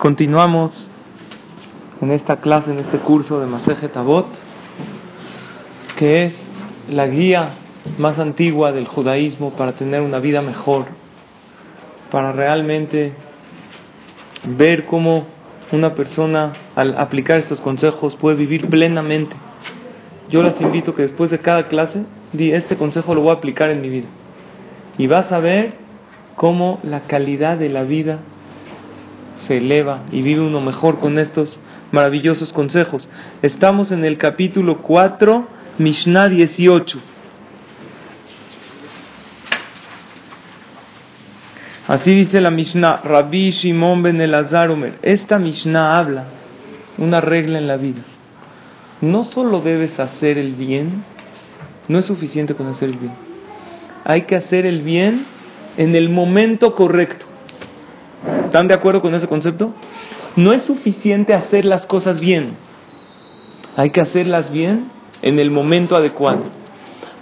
Continuamos en esta clase, en este curso de Maseje Tabot, que es la guía más antigua del judaísmo para tener una vida mejor, para realmente ver cómo una persona al aplicar estos consejos puede vivir plenamente. Yo las invito que después de cada clase, di este consejo lo voy a aplicar en mi vida. Y vas a ver cómo la calidad de la vida se eleva y vive uno mejor con estos maravillosos consejos. Estamos en el capítulo 4, Mishnah 18. Así dice la Mishnah, Rabbi Shimon ben Elazar Omer. Esta Mishnah habla una regla en la vida. No solo debes hacer el bien, no es suficiente con hacer el bien. Hay que hacer el bien en el momento correcto. ¿Están de acuerdo con ese concepto? No es suficiente hacer las cosas bien. Hay que hacerlas bien en el momento adecuado.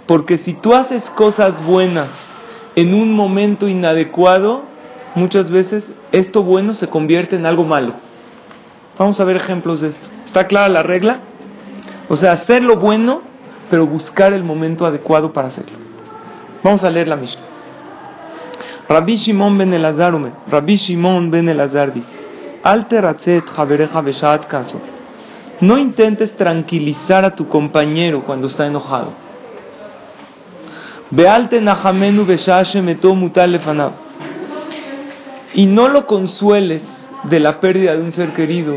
Porque si tú haces cosas buenas en un momento inadecuado, muchas veces esto bueno se convierte en algo malo. Vamos a ver ejemplos de esto. ¿Está clara la regla? O sea, hacer lo bueno, pero buscar el momento adecuado para hacerlo. Vamos a leer la Mishnah. Rabbi Shimon ben Elazar Rabbi Shimon ben Elazar dice, Alteratzet javereja beshat caso. No intentes tranquilizar a tu compañero cuando está enojado. Bealte nahamenu meto mutal Y no lo consueles de la pérdida de un ser querido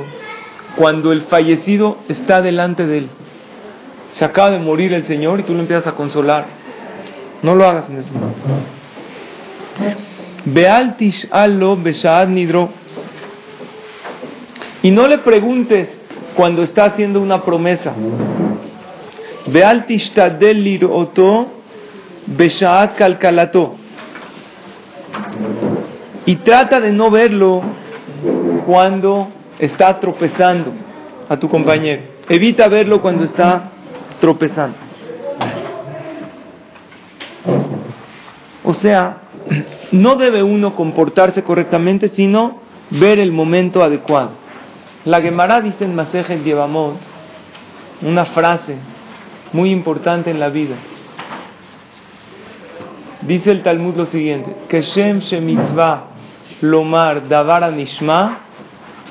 cuando el fallecido está delante de él. Se acaba de morir el Señor y tú lo empiezas a consolar. No lo hagas en ese momento. Bealtish allo beshaad nidro. Y no le preguntes cuando está haciendo una promesa. Bealtish tadelir oto beshaad kalkalato. Y trata de no verlo cuando está tropezando a tu compañero. Evita verlo cuando está tropezando. O sea, no debe uno comportarse correctamente, sino ver el momento adecuado. La Gemara dice en Masejet Yevamot una frase muy importante en la vida. Dice el Talmud lo siguiente: Que Shem mitzvah lomar davar nishma,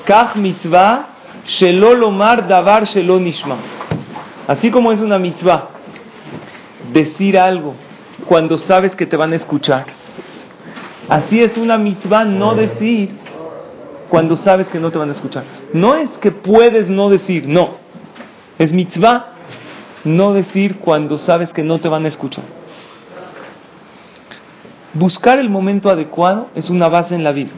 kach mitzvah shelo lomar davar shelo nishma. Así como es una mitzvah decir algo cuando sabes que te van a escuchar. Así es una mitzvah no decir cuando sabes que no te van a escuchar. No es que puedes no decir, no. Es mitzvah no decir cuando sabes que no te van a escuchar. Buscar el momento adecuado es una base en la vida.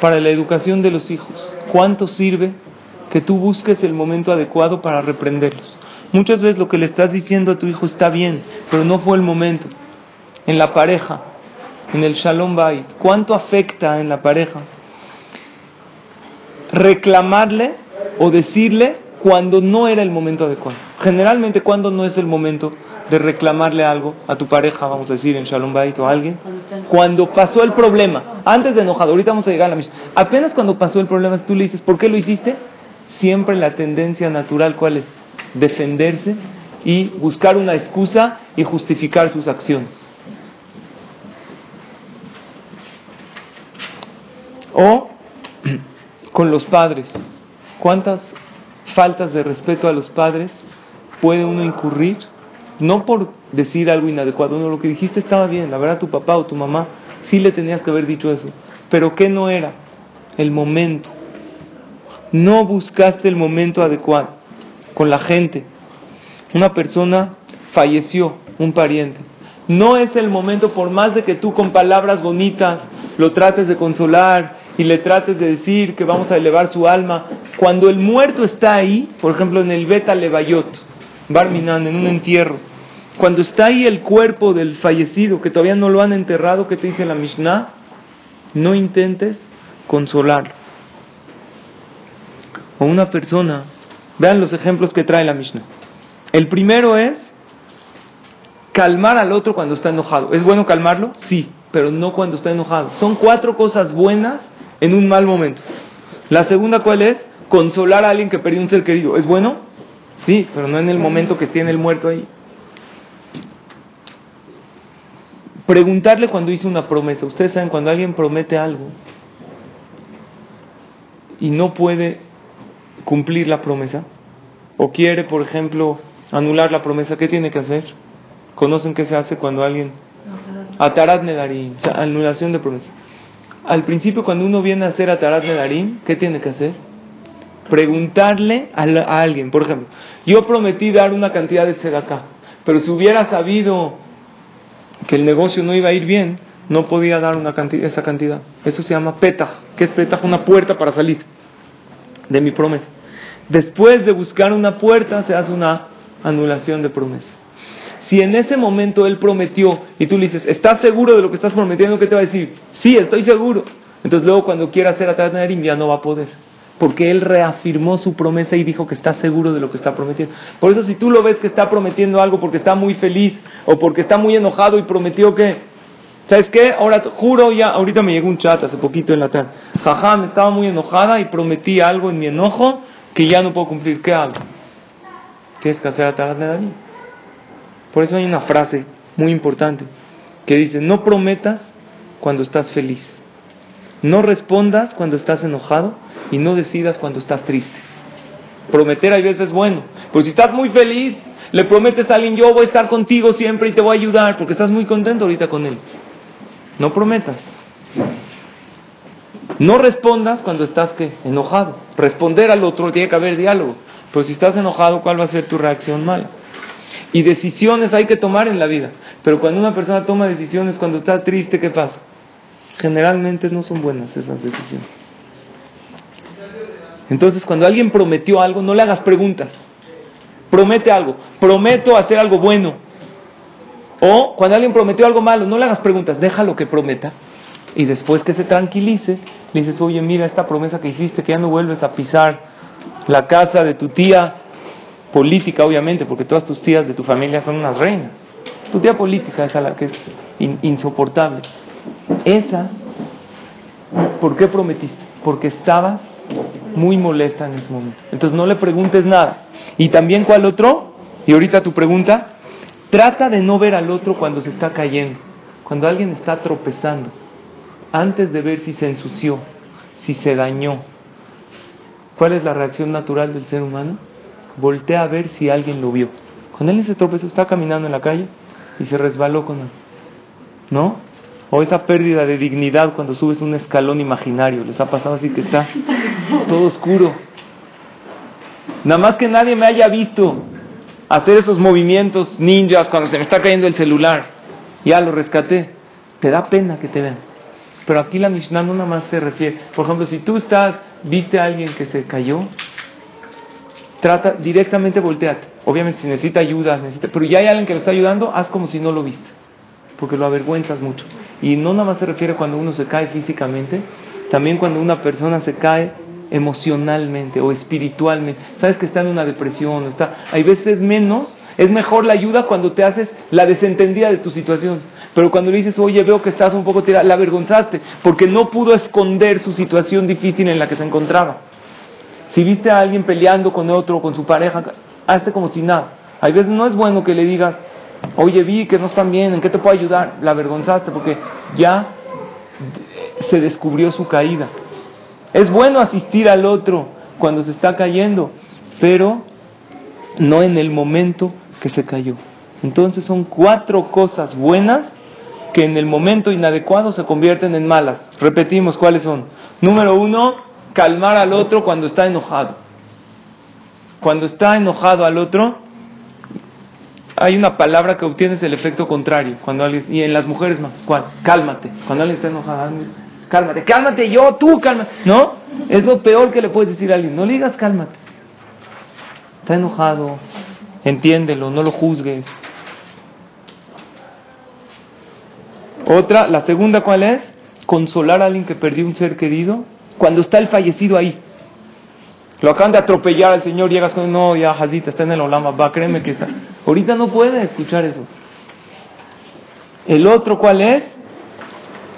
Para la educación de los hijos, ¿cuánto sirve que tú busques el momento adecuado para reprenderlos? Muchas veces lo que le estás diciendo a tu hijo está bien, pero no fue el momento. En la pareja, en el Shalom Bait, ¿cuánto afecta en la pareja? Reclamarle o decirle cuando no era el momento adecuado. Generalmente, cuando no es el momento de reclamarle algo a tu pareja, vamos a decir, en Shalom Bait o a alguien, cuando pasó el problema, antes de enojado, ahorita vamos a llegar a la misma. Apenas cuando pasó el problema, tú le dices, ¿por qué lo hiciste? Siempre la tendencia natural, ¿cuál es? defenderse y buscar una excusa y justificar sus acciones. O con los padres. ¿Cuántas faltas de respeto a los padres puede uno incurrir? No por decir algo inadecuado, no, lo que dijiste estaba bien, la verdad tu papá o tu mamá sí le tenías que haber dicho eso, pero ¿qué no era? El momento. No buscaste el momento adecuado con la gente. Una persona falleció, un pariente. No es el momento, por más de que tú con palabras bonitas lo trates de consolar y le trates de decir que vamos a elevar su alma. Cuando el muerto está ahí, por ejemplo en el Beta Levayot, Barminan, en un entierro, cuando está ahí el cuerpo del fallecido, que todavía no lo han enterrado, ¿qué te dice la Mishnah? No intentes consolarlo. O una persona, vean los ejemplos que trae la Mishnah. El primero es calmar al otro cuando está enojado. ¿Es bueno calmarlo? Sí, pero no cuando está enojado. Son cuatro cosas buenas en un mal momento. La segunda, ¿cuál es? Consolar a alguien que perdió un ser querido. ¿Es bueno? Sí, pero no en el momento que tiene el muerto ahí. Preguntarle cuando hizo una promesa. Ustedes saben, cuando alguien promete algo y no puede cumplir la promesa, o quiere, por ejemplo, anular la promesa, ¿qué tiene que hacer? ¿Conocen qué se hace cuando alguien... Atarat Nedarim, anulación de promesa. Al principio, cuando uno viene a hacer Atarat Nedarim, ¿qué tiene que hacer? Preguntarle a, alguien, por ejemplo, yo prometí dar una cantidad de tzedakah, pero si hubiera sabido que el negocio no iba a ir bien, no podía dar una cantidad, esa cantidad. Eso se llama petaj. ¿Qué es petaj? Una puerta para salir de mi promesa. Después de buscar una puerta, se hace una anulación de promesa. Si en ese momento él prometió y tú le dices, ¿estás seguro de lo que estás prometiendo? ¿Qué te va a decir? Sí, estoy seguro. Entonces luego cuando quiera hacer atrás de ya no va a poder. Porque él reafirmó su promesa y dijo que está seguro de lo que está prometiendo. Por eso si tú lo ves que está prometiendo algo porque está muy feliz o porque está muy enojado y prometió que, ¿sabes qué? Ahora juro ya, ahorita me llegó un chat hace poquito en la tarde. Jaja, me estaba muy enojada y prometí algo en mi enojo que ya no puedo cumplir. ¿Qué hago? Tienes que hacer atrás de por eso hay una frase muy importante que dice, no prometas cuando estás feliz, no respondas cuando estás enojado y no decidas cuando estás triste. Prometer a veces es bueno, pero si estás muy feliz, le prometes a alguien, yo voy a estar contigo siempre y te voy a ayudar porque estás muy contento ahorita con él. No prometas. No respondas cuando estás ¿qué? enojado. Responder al otro tiene que haber diálogo. Pero si estás enojado, ¿cuál va a ser tu reacción mala? Y decisiones hay que tomar en la vida. Pero cuando una persona toma decisiones cuando está triste, ¿qué pasa? Generalmente no son buenas esas decisiones. Entonces, cuando alguien prometió algo, no le hagas preguntas. Promete algo. Prometo hacer algo bueno. O cuando alguien prometió algo malo, no le hagas preguntas. Déjalo que prometa. Y después que se tranquilice, le dices, oye, mira esta promesa que hiciste, que ya no vuelves a pisar la casa de tu tía política, obviamente, porque todas tus tías de tu familia son unas reinas. Tu tía política es la que es insoportable. Esa, ¿por qué prometiste? Porque estabas muy molesta en ese momento. Entonces no le preguntes nada. Y también, ¿cuál otro? Y ahorita tu pregunta, trata de no ver al otro cuando se está cayendo, cuando alguien está tropezando, antes de ver si se ensució, si se dañó. ¿Cuál es la reacción natural del ser humano? Voltea a ver si alguien lo vio. Con él se tropezó, está caminando en la calle y se resbaló con él. ¿No? O esa pérdida de dignidad cuando subes un escalón imaginario. Les ha pasado así que está todo oscuro. Nada más que nadie me haya visto hacer esos movimientos ninjas cuando se me está cayendo el celular. Ya lo rescaté. Te da pena que te vean. Pero aquí la Mishnah no nada más se refiere. Por ejemplo, si tú estás, viste a alguien que se cayó, trata directamente volteate. Obviamente si necesita ayuda, necesita, pero ya hay alguien que lo está ayudando, haz como si no lo viste, porque lo avergüenzas mucho. Y no nada más se refiere cuando uno se cae físicamente, también cuando una persona se cae emocionalmente o espiritualmente. Sabes que está en una depresión, está, hay veces menos, es mejor la ayuda cuando te haces la desentendida de tu situación. Pero cuando le dices, oye, veo que estás un poco tirada, la avergonzaste, porque no pudo esconder su situación difícil en la que se encontraba. Si viste a alguien peleando con otro, con su pareja, hazte como si nada. Hay veces no es bueno que le digas, oye, vi que no están bien, ¿en qué te puedo ayudar? La avergonzaste porque ya se descubrió su caída. Es bueno asistir al otro cuando se está cayendo, pero no en el momento que se cayó. Entonces son cuatro cosas buenas que en el momento inadecuado se convierten en malas. Repetimos cuáles son. Número uno, calmar al otro cuando está enojado. Cuando está enojado al otro, hay una palabra que obtienes el efecto contrario. Cuando y en las mujeres más, ¿cuál? Cálmate. Cuando alguien está enojado, cálmate, cálmate yo, tú, cálmate. No, es lo peor que le puedes decir a alguien. No le digas cálmate. Está enojado, entiéndelo, no lo juzgues. Otra, la segunda, ¿cuál es? Consolar a alguien que perdió un ser querido cuando está el fallecido ahí. Lo acaban de atropellar al Señor, llegas con, no, ya, Jazita, está en el Olama, va, créeme que está. Ahorita no puede escuchar eso. El otro, ¿cuál es?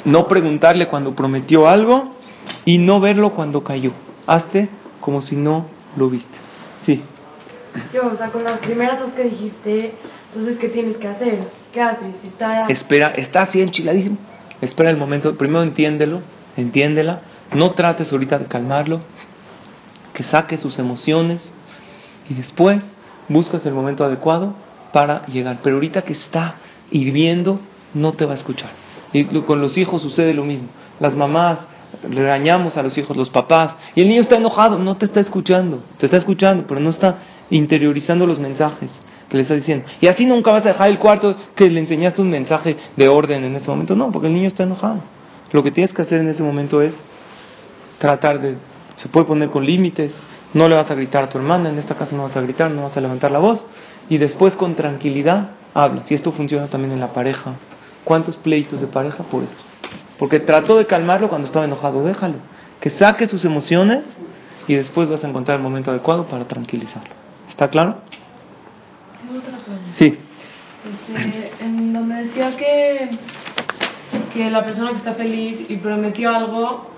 No preguntarle cuando prometió algo y no verlo cuando cayó. Hazte como si no lo viste. Sí. Yo, o sea, con las primeras dos que dijiste, entonces, ¿qué tienes que hacer? ¿Qué haces? Está... Espera, está así enchiladísimo. Espera el momento, primero entiéndelo, entiéndela. No trates ahorita de calmarlo, que saque sus emociones y después buscas el momento adecuado para llegar. Pero ahorita que está hirviendo, no te va a escuchar. Y con los hijos sucede lo mismo. Las mamás regañamos a los hijos, los papás, y el niño está enojado, no te está escuchando, te está escuchando, pero no está interiorizando los mensajes que le está diciendo. Y así nunca vas a dejar el cuarto que le enseñaste un mensaje de orden en ese momento. No, porque el niño está enojado. Lo que tienes que hacer en ese momento es tratar de se puede poner con límites, no le vas a gritar a tu hermana, en esta casa no vas a gritar, no vas a levantar la voz, y después con tranquilidad habla. Si esto funciona también en la pareja, ¿cuántos pleitos de pareja por esto? Porque trató de calmarlo cuando estaba enojado, déjalo, que saque sus emociones y después vas a encontrar el momento adecuado para tranquilizarlo. ¿Está claro? Sí. Este, en donde decía que, que la persona que está feliz y prometió algo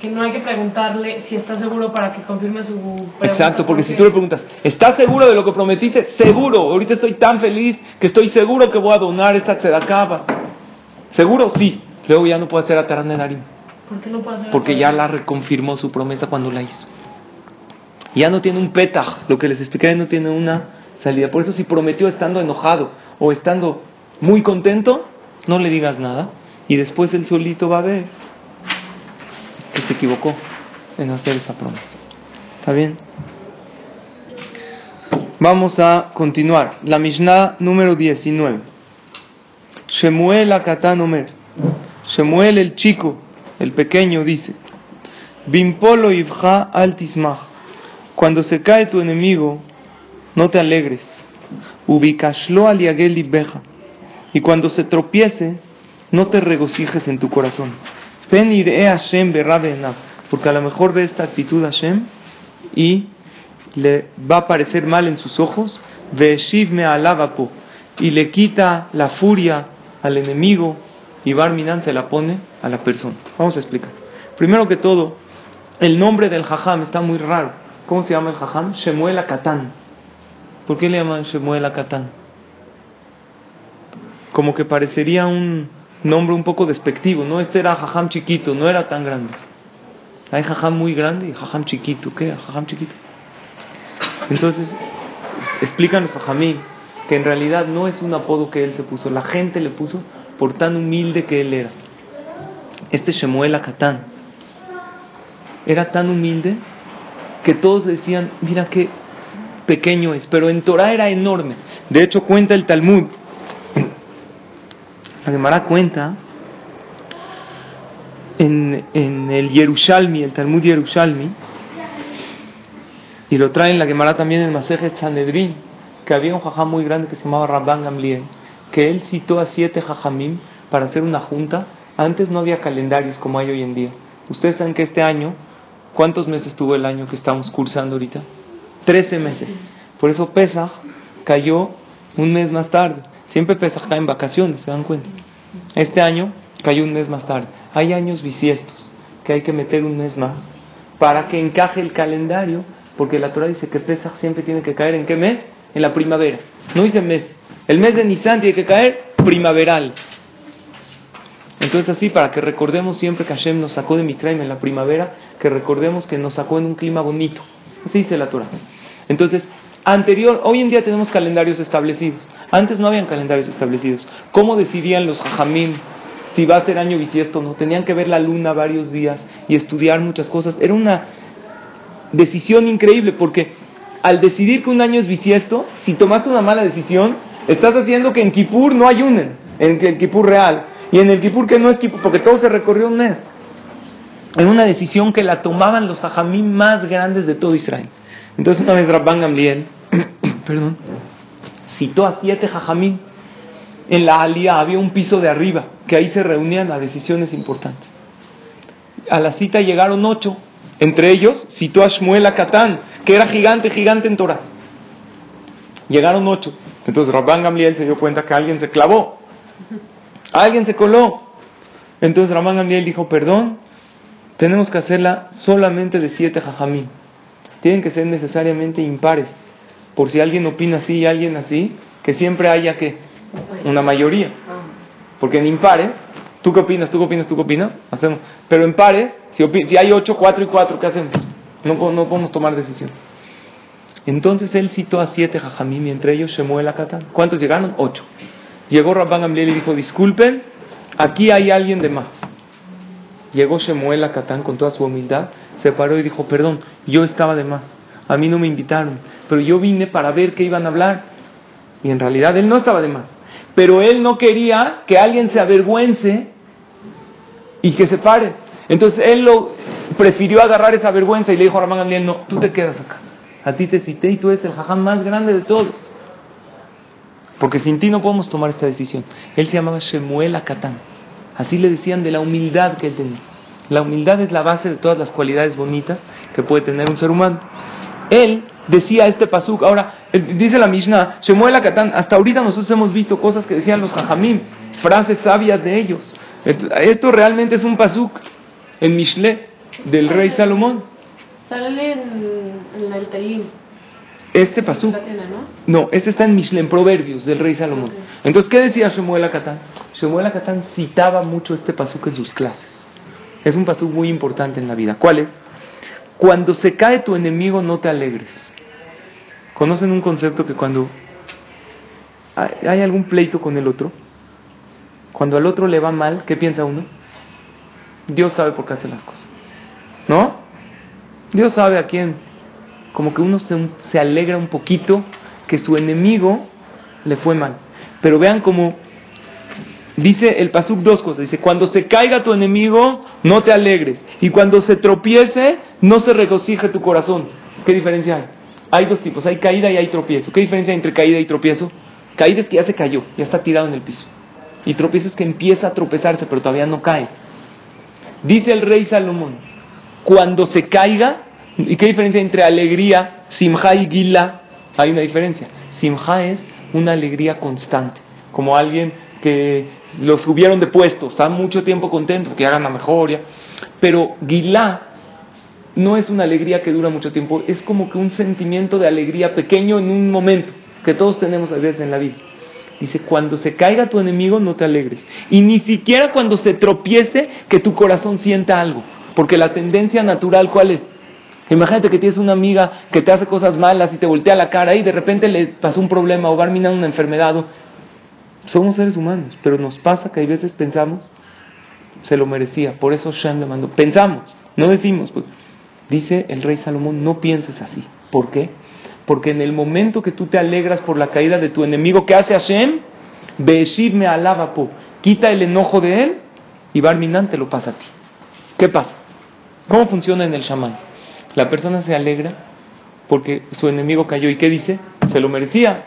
que no hay que preguntarle si está seguro para que confirme su pregunta. Exacto, porque, si tú le preguntas, ¿estás seguro de lo que prometiste? Seguro, ahorita estoy tan feliz que estoy seguro que voy a donar esta tzedakaba. ¿Seguro? Sí. Luego ya no puede hacer a Narim. ¿Por qué no puede hacer Porque ya la reconfirmó su promesa cuando la hizo. Ya no tiene un petaj, lo que les expliqué no tiene una salida. Por eso si prometió estando enojado o estando muy contento, no le digas nada. Y después el solito va a ver se equivocó en hacer esa promesa. ¿Está bien? Vamos a continuar. La Mishnah número 19. Shemuel Akatan Omer. Shemuel el chico, el pequeño, dice: Bimpolo Ibja altismach. Cuando se cae tu enemigo, no te alegres. Ubikashlo aliagel beja. Y cuando se tropiece, no te regocijes en tu corazón. Porque a lo mejor ve esta actitud a Hashem y le va a parecer mal en sus ojos. me y le quita la furia al enemigo y Barminan se la pone a la persona. Vamos a explicar. Primero que todo, el nombre del Jajam está muy raro. ¿Cómo se llama el Jajam? Shemuel Akatán. ¿Por qué le llaman Shemuel Akatán? Como que parecería un, nombre un poco despectivo, ¿no? Este era jajam chiquito, no era tan grande. Hay jajam muy grande y jajam chiquito. ¿Qué? Jajam chiquito. Entonces, explícanos a Jamí que en realidad no es un apodo que él se puso, la gente le puso por tan humilde que él era. Este Shemuel Akatán era tan humilde que todos decían, mira qué pequeño es, pero en Torah era enorme. De hecho, cuenta el Talmud la Gemara cuenta en, en, el Yerushalmi, el Talmud Yerushalmi, y lo trae en la Gemara también en Masejet Sanedrin, que había un jajam muy grande que se llamaba Rabban Gamliel, que él citó a siete jajamim para hacer una junta. Antes no había calendarios como hay hoy en día. Ustedes saben que este año, ¿cuántos meses tuvo el año que estamos cursando ahorita? Trece meses. Por eso Pesach cayó un mes más tarde. Siempre Pesach cae en vacaciones, ¿se dan cuenta? Este año cayó un mes más tarde. Hay años bisiestos que hay que meter un mes más para que encaje el calendario, porque la Torah dice que Pesach siempre tiene que caer en qué mes? En la primavera. No dice mes. El mes de Nisan tiene que caer primaveral. Entonces así, para que recordemos siempre que Hashem nos sacó de Mitraim en la primavera, que recordemos que nos sacó en un clima bonito. Así dice la Torah. Entonces, anterior, hoy en día tenemos calendarios establecidos. Antes no habían calendarios establecidos. ¿Cómo decidían los jajamín si va a ser año bisiesto no? Tenían que ver la luna varios días y estudiar muchas cosas. Era una decisión increíble porque al decidir que un año es bisiesto, si tomaste una mala decisión, estás haciendo que en Kippur no ayunen, en el Kippur real. Y en el Kippur que no es Kippur, porque todo se recorrió un mes. en una decisión que la tomaban los hajamim más grandes de todo Israel. Entonces una vez Rabban Gamliel, perdón, citó a siete hajamim. En la alía había un piso de arriba, que ahí se reunían las decisiones importantes. A la cita llegaron ocho, entre ellos citó a Shmuel Akatán, que era gigante, gigante en Torah. Llegaron ocho. Entonces Rabban Gamliel se dio cuenta que alguien se clavó. Alguien se coló. Entonces Rabban Gamliel dijo, perdón, tenemos que hacerla solamente de siete jajamí. Tienen que ser necesariamente impares. Por si alguien opina así y alguien así, que siempre haya que una mayoría. Porque en impares, ¿tú qué opinas? ¿Tú qué opinas? ¿Tú qué opinas? Hacemos. Pero en pares, si, hay ocho, cuatro y cuatro, ¿qué hacemos? No, no podemos tomar decisión. Entonces él citó a siete jajamim y entre ellos Shemuel Akatán. ¿Cuántos llegaron? Ocho. Llegó Rabban Gamliel y dijo, disculpen, aquí hay alguien de más. Llegó Shemuel a Catán con toda su humildad, se paró y dijo, perdón, yo estaba de más, a mí no me invitaron, pero yo vine para ver qué iban a hablar. Y en realidad él no estaba de más. Pero él no quería que alguien se avergüence y que se pare. Entonces él lo prefirió agarrar esa vergüenza y le dijo a Ramán Gamliel, no, tú te quedas acá. A ti te cité y tú eres el jajam más grande de todos. Porque sin ti no podemos tomar esta decisión. Él se llamaba Shemuel Akatán. Así le decían de la humildad que él tenía. La humildad es la base de todas las cualidades bonitas que puede tener un ser humano. Él decía este pasuk, ahora dice la Mishnah, Shemuel Akatán, hasta ahorita nosotros hemos visto cosas que decían los hajamim, frases sabias de ellos. Esto realmente es un pasuk en Mishle del rey Salomón. Sale en, el Telim. Este pasuk. ¿no? este está en Mishle, en Proverbios del rey Salomón. Entonces, ¿qué decía Shemuel Akatán? Shemuel Akatán citaba mucho este pasuk en sus clases. Es un pasuk muy importante en la vida. ¿Cuál es? Cuando se cae tu enemigo, no te alegres. ¿Conocen un concepto que cuando hay algún pleito con el otro, cuando al otro le va mal, ¿qué piensa uno? Dios sabe por qué hace las cosas. ¿No? Dios sabe a quién. Como que uno se, se alegra un poquito que su enemigo le fue mal. Pero vean cómo Dice el Pasuk dos cosas. Dice, cuando se caiga tu enemigo, no te alegres. Y cuando se tropiece, no se regocije tu corazón. ¿Qué diferencia hay? Hay dos tipos, hay caída y hay tropiezo. ¿Qué diferencia hay entre caída y tropiezo? Caída es que ya se cayó, ya está tirado en el piso. Y tropiezo es que empieza a tropezarse, pero todavía no cae. Dice el rey Salomón, cuando se caiga, ¿y qué diferencia hay entre alegría, simja y gila? Hay una diferencia. Simja es una alegría constante, como alguien que los subieron de puestos, están mucho tiempo contentos, que hagan la mejoria. Pero Gilá no es una alegría que dura mucho tiempo, es como que un sentimiento de alegría pequeño en un momento, que todos tenemos a veces en la vida. Dice, cuando se caiga tu enemigo no te alegres. Y ni siquiera cuando se tropiece que tu corazón sienta algo. Porque la tendencia natural, ¿cuál es? Imagínate que tienes una amiga que te hace cosas malas y te voltea la cara y de repente le pasó un problema o va a una enfermedad somos seres humanos, pero nos pasa que hay veces pensamos, se lo merecía, por eso Shem le mandó. Pensamos, no decimos. Pues. Dice el rey Salomón, no pienses así. ¿Por qué? Porque en el momento que tú te alegras por la caída de tu enemigo, ¿qué hace Hashem? Beeshib me quita el enojo de él y Barminan te lo pasa a ti. ¿Qué pasa? ¿Cómo funciona en el shaman? La persona se alegra porque su enemigo cayó y ¿qué dice? Se lo merecía,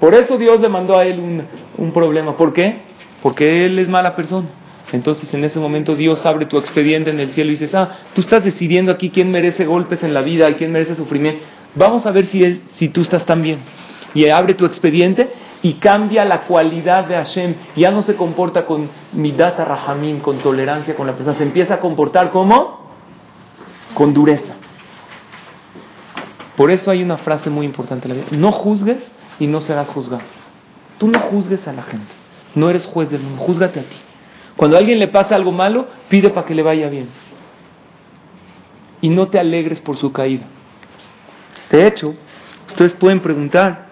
por eso Dios le mandó a él un, problema. ¿Por qué? Porque él es mala persona. Entonces en ese momento Dios abre tu expediente en el cielo y dices, ah, tú estás decidiendo aquí quién merece golpes en la vida y quién merece sufrimiento. Vamos a ver si, si tú estás tan bien. Y abre tu expediente y cambia la cualidad de Hashem. Ya no se comporta con midata rahamim, con tolerancia con la persona. Se empieza a comportar como con dureza. Por eso hay una frase muy importante en la vida. No juzgues y no serás juzgado. Tú no juzgues a la gente, no eres juez del mundo, júzgate a ti. Cuando a alguien le pasa algo malo, pide para que le vaya bien. Y no te alegres por su caída. De hecho, ustedes pueden preguntar,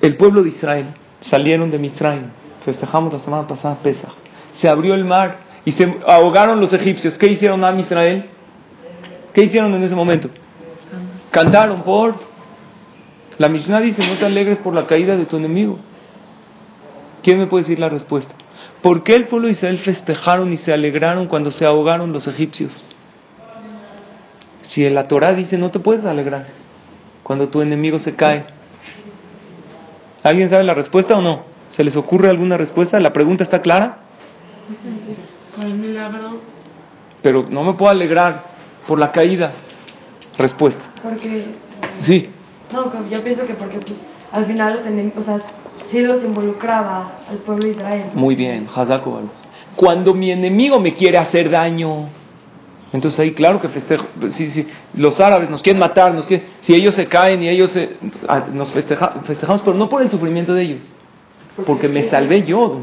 el pueblo de Israel salieron de Mitzrayim, festejamos la semana pasada Pesach, se abrió el mar y se ahogaron los egipcios. ¿Qué hicieron a Israel? ¿Qué hicieron en ese momento? Cantaron por la Mishnah dice, no te alegres por la caída de tu enemigo. ¿Quién me puede decir la respuesta? ¿Por qué el pueblo de Israel festejaron y se alegraron cuando se ahogaron los egipcios? Si la Torah dice no te puedes alegrar cuando tu enemigo se cae. ¿Alguien sabe la respuesta o no? ¿Se les ocurre alguna respuesta? ¿La pregunta está clara? Milagro. Pero no me puedo alegrar por la caída. Respuesta. Porque. Sí. No, yo pienso que porque pues, al final los enemigos. O sea, sí los involucraba al pueblo de Israel. Muy bien, Hazako Cuando mi enemigo me quiere hacer daño, entonces ahí claro que festejo. Si los árabes nos quieren matar, nos quieren, si ellos se caen y ellos se, ah, nos festejamos, pero no por el sufrimiento de ellos, porque me salvé yo.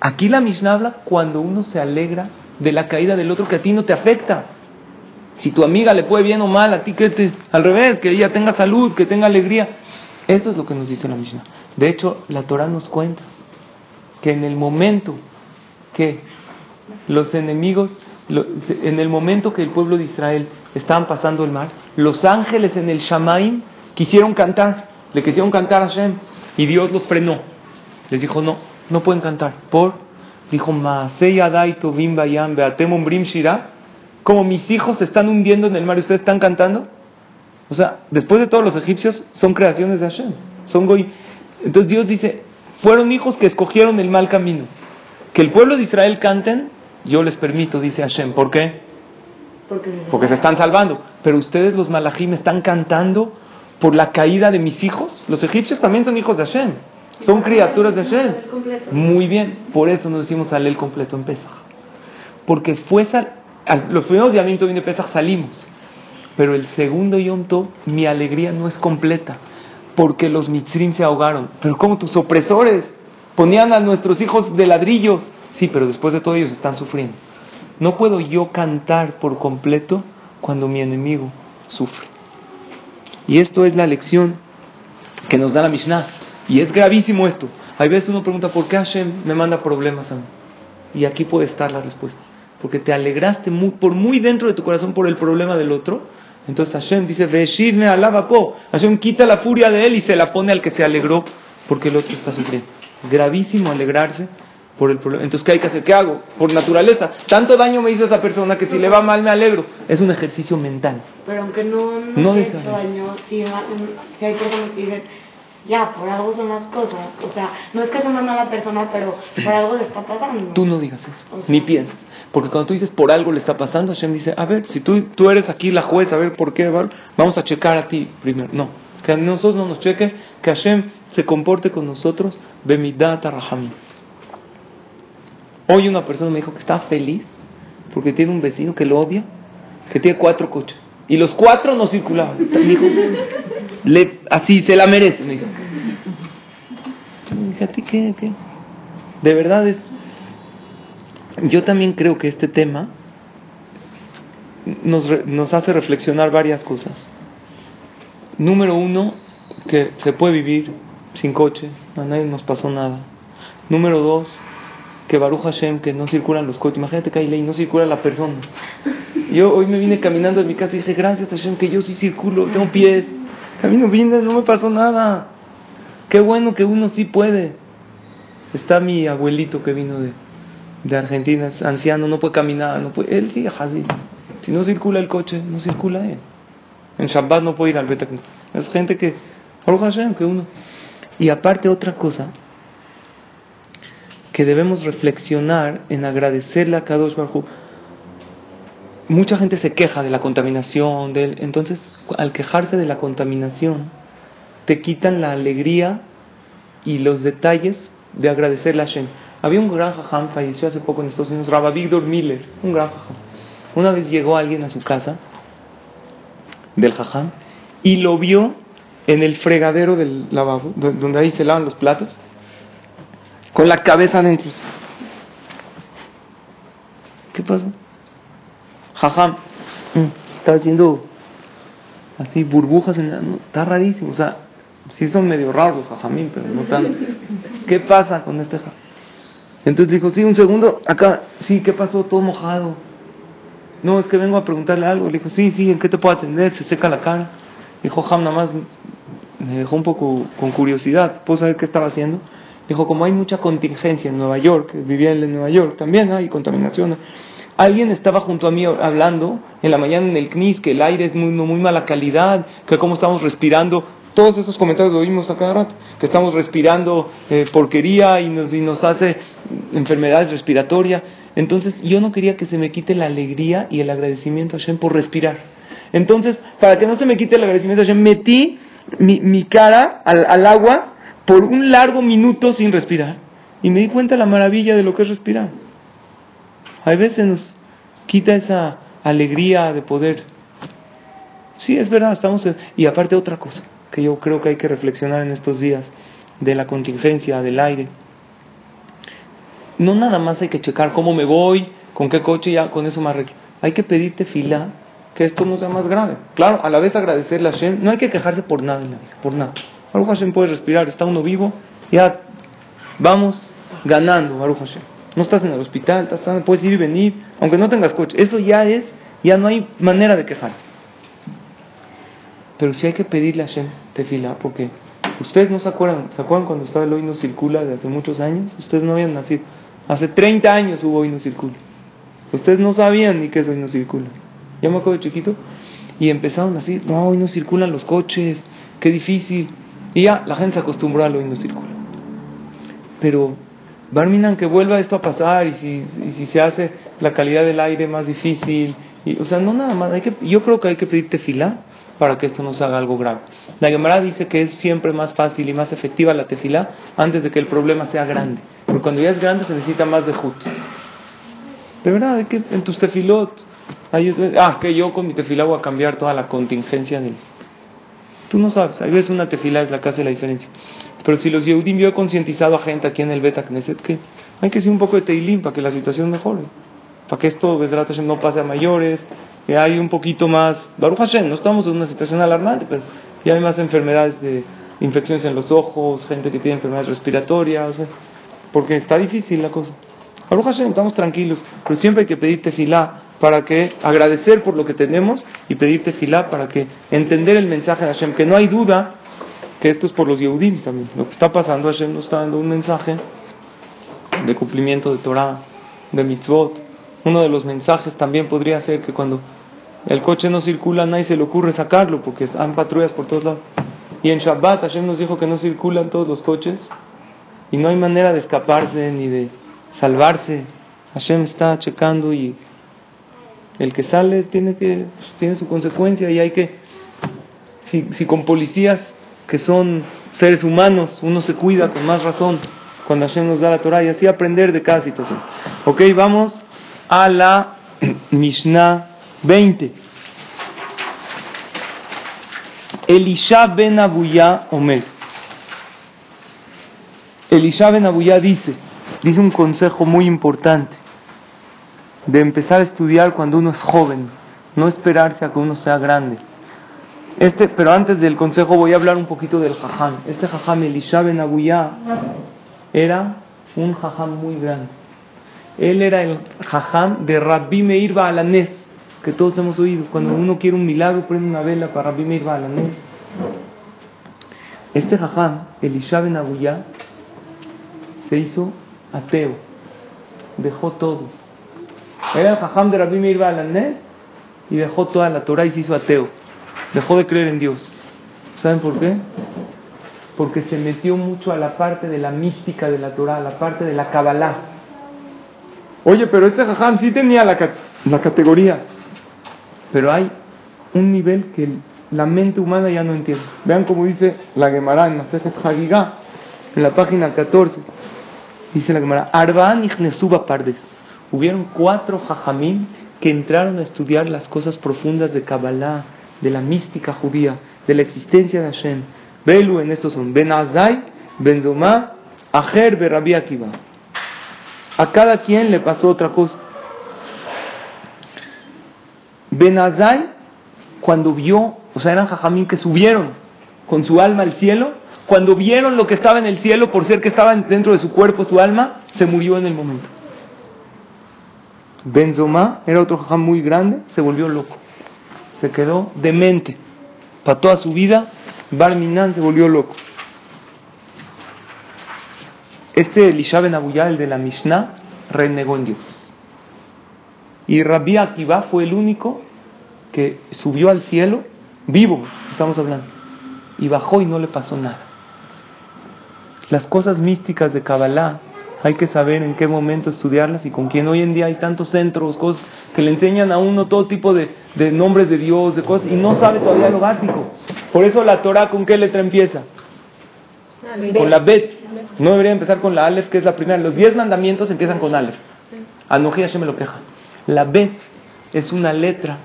Aquí la Mishnah habla cuando uno se alegra de la caída del otro que a ti no te afecta. Si tu amiga le fue bien o mal, a ti que te, al revés, que ella tenga salud, que tenga alegría. Esto es lo que nos dice la Mishnah. De hecho, la Torah nos cuenta que en el momento que los enemigos, en el momento que el pueblo de Israel estaban pasando el mar, los ángeles en el Shamaim quisieron cantar, le quisieron cantar a Hashem y Dios los frenó. Les dijo, no, no pueden cantar. Por, dijo, como mis hijos se están hundiendo en el mar ustedes están cantando. O sea, después de todos los egipcios son creaciones de Hashem. Son goy. Entonces Dios dice, fueron hijos que escogieron el mal camino. Que el pueblo de Israel canten, yo les permito, dice Hashem. ¿Por qué? Porque, se están salvando. Pero ustedes los malajim están cantando por la caída de mis hijos. Los egipcios también son hijos de Hashem. Son criaturas de Hashem. Muy bien. Por eso nos decimos el completo en Pesach. Porque fue los primeros días de Pesach salimos. Pero el segundo Yom mi alegría no es completa, porque los mitzrim se ahogaron. Pero como tus opresores ponían a nuestros hijos de ladrillos. Sí, pero después de todo ellos están sufriendo. No puedo yo cantar por completo cuando mi enemigo sufre. Y esto es la lección que nos da la Mishnah. Y es gravísimo esto. Hay veces uno pregunta, ¿por qué Hashem me manda problemas a mí? Y aquí puede estar la respuesta. Porque te alegraste por muy dentro de tu corazón por el problema del otro entonces Hashem dice, me alaba po. Hashem quita la furia de él y se la pone al que se alegró porque el otro está sufriendo. Gravísimo alegrarse por el problema. Entonces, ¿qué hay que hacer? ¿Qué hago? Por naturaleza. Tanto daño me hizo esa persona que si le va mal me alegro. Es un ejercicio mental. Pero aunque no, no, hecho daño, si, hay personas que dicen ya, por algo son las cosas. O sea, no es que sea una mala persona, pero por algo le está pasando. Tú no digas eso, ni piensas. Porque cuando tú dices por algo le está pasando, Hashem dice, a ver, si tú, tú eres aquí la jueza, a ver por qué, vamos a checar a ti primero. No, que a nosotros no nos cheque, que Hashem se comporte con nosotros, bemidata rahamim. Hoy una persona me dijo que está feliz porque tiene un vecino que lo odia, que tiene cuatro coches. Y los cuatro no circulaban. Dijo, le, así se la merece. Me dijo. qué, qué? De verdad es. Yo también creo que este tema nos, nos hace reflexionar varias cosas. Número uno, que se puede vivir sin coche, a nadie nos pasó nada. Número dos, que Baruch Hashem, que no circulan los coches. Imagínate que hay ley, no circula la persona. Yo hoy me vine caminando de mi casa y dije, gracias Hashem, que yo sí circulo, tengo pies. Camino bien, no me pasó nada. Qué bueno que uno sí puede. Está mi abuelito que vino de, de Argentina, es anciano, no puede caminar, no puede, él sí, así. Si no circula el coche, no circula él. En Shabbat no puede ir al Beta. Es gente que, Baruch Hashem, que uno. Y aparte otra cosa, que debemos reflexionar en agradecerle a Kadosh Baruj Mucha gente se queja de la contaminación, de, entonces al quejarse de la contaminación, te quitan la alegría y los detalles de agradecerle a Hashem. Había un gran jajam, falleció hace poco en Estados Unidos, Rabbi Victor Miller, un gran jajam. Una vez llegó alguien a su casa del jajam y lo vio en el fregadero del lavabo, donde ahí se lavan los platos, con la cabeza adentro. ¿Qué pasó? Jajam, mm, está haciendo así burbujas, en está rarísimo. O sea, sí son medio raros, jajamín, pero no tanto. ¿Qué pasa con este jajam? Entonces dijo, sí, un segundo, acá, sí, ¿qué pasó? Todo mojado. No, es que vengo a preguntarle algo. Le dijo, sí, sí, ¿en qué te puedo atender? Se seca la cara. Dijo, Jajam, nada más me dejó un poco con curiosidad. ¿Puedo saber qué estaba haciendo? Dijo, como hay mucha contingencia en Nueva York, vivía en Nueva York, también hay contaminación. Alguien estaba junto a mí hablando en la mañana en el CNIS que el aire es muy, muy mala calidad, que cómo estamos respirando. Todos esos comentarios lo oímos a cada rato, que estamos respirando eh, porquería y nos, y nos hace enfermedades respiratorias. Entonces yo no quería que se me quite la alegría y el agradecimiento a Hashem por respirar. Entonces, para que no se me quite el agradecimiento a Hashem, metí mi, cara al, agua por un largo minuto sin respirar. Y me di cuenta de la maravilla de lo que es respirar. A veces nos quita esa alegría de poder. Sí, es verdad, estamos... Y aparte otra cosa que yo creo que hay que reflexionar en estos días de la contingencia, del aire no nada más hay que checar cómo me voy, con qué coche, ya con eso me arreglo. Hay que pedirte fila que esto no sea más grave. Claro, a la vez agradecerle a Hashem. No hay que quejarse por nada en la vida, por nada. Baruch Hashem puede respirar, está uno vivo, ya vamos ganando, Baruch Hashem. No estás en el hospital, estás, puedes ir y venir, aunque no tengas coche. Eso ya es, ya no hay manera de quejarse. Pero sí hay que pedirle a Hashem fila porque ustedes no se acuerdan, ¿se acuerdan cuando estaba el hoy no circula de hace muchos años? Ustedes no habían nacido. Hace 30 años hubo hoy no circula. Ustedes no sabían ni qué es hoy no circula. Yo me acuerdo de chiquito y empezaron así, no, hoy no circulan los coches, qué difícil. Y ya la gente se acostumbró a hoy no circula. Pero Barminan que vuelva esto a pasar y si, si se hace la calidad del aire más difícil. Y, o sea, no nada más. Hay que, yo creo que hay que pedirte fila para que esto no se haga algo grave. La Gemara dice que es siempre más fácil y más efectiva la tefilá antes de que el problema sea grande. Porque cuando ya es grande se necesita más de jut. De verdad, hay que en tus tefilot. ah, que yo con mi tefilá voy a cambiar toda la contingencia del. Tú no sabes, hay veces una tefilá es la que hace la diferencia. Pero si los Yehudim, yo he concientizado a gente aquí en el Beta Knesset que hay que hacer un poco de teilim para que la situación mejore. Para que esto, no pase a mayores, que hay un poquito más, Baruch Hashem, no estamos en una situación alarmante, pero ya hay más enfermedades de infecciones en los ojos, gente que tiene enfermedades respiratorias, porque está difícil la cosa. Baruch Hashem, estamos tranquilos, pero siempre hay que pedirte filá para que agradecer por lo que tenemos y pedirte filá para que entender el mensaje de Hashem, que no hay duda que esto es por los Yehudim también. Lo que está pasando, Hashem nos está dando un mensaje de cumplimiento de Torah, de mitzvot, uno de los mensajes también podría ser que cuando el coche no circula, nadie se le ocurre sacarlo porque han patrullas por todos lados. Y en Shabbat Hashem nos dijo que no circulan todos los coches y no hay manera de escaparse ni de salvarse. Hashem está checando y el que sale tiene que pues, tiene su consecuencia y hay que si, si con policías que son seres humanos uno se cuida con más razón cuando Hashem nos da la Torah y así aprender de cada situación. Ok, vamos a la Mishnah 20. Elisha ben Abuya Omer. Elisha ben Abuya dice, dice un consejo muy importante de empezar a estudiar cuando uno es joven, no esperarse a que uno sea grande. Este, pero antes del consejo voy a hablar un poquito del jajam. Este jajam Elisha ben Abuya era un jajam muy grande. Él era el jajam de Rabbi Meir Baalanés, que todos hemos oído. Cuando uno quiere un milagro, prende una vela para Rabbi Meir Baalanés. Este jajam, Elisha Ben Abuya, se hizo ateo. Dejó todo. Era el jajam de Rabbi Meir Baalanés y dejó toda la Torah y se hizo ateo. Dejó de creer en Dios. ¿Saben por qué? Porque se metió mucho a la parte de la mística de la Torah, a la parte de la Kabbalah. Oye, pero este jajam sí tenía la, la categoría. Pero hay un nivel que la mente humana ya no entiende. Vean cómo dice la Gemara en en la página 14. Dice la Gemara, Arbaan Pardes. Hubieron cuatro jajamim que entraron a estudiar las cosas profundas de Kabbalah, de la mística judía, de la existencia de Hashem. Belu en estos son Ben Azai, Ben Zoma, Aher, Berabi Akiva. A cada quien le pasó otra cosa. Benazai, cuando vio, o sea, eran jajamín que subieron con su alma al cielo, cuando vieron lo que estaba en el cielo, por ser que estaba dentro de su cuerpo, su alma, se murió en el momento. Benzoma era otro jajam muy grande, se volvió loco. Se quedó demente. Para toda su vida, Barminan se volvió loco. Este Elisha Ben Abuyá, el de la Mishnah, renegó en Dios. Y Rabbi Akiva fue el único que subió al cielo, vivo, estamos hablando, y bajó y no le pasó nada. Las cosas místicas de Kabbalah hay que saber en qué momento estudiarlas y con quién. Hoy en día hay tantos centros, cosas que le enseñan a uno todo tipo de, de nombres de Dios, de cosas, y no sabe todavía lo básico. Por eso la Torah, ¿con qué letra empieza? Con la Bet. No debería empezar con la Aleph, que es la primera. Los diez mandamientos empiezan con Aleph. Anoji se me lo queja. La Bet es una letra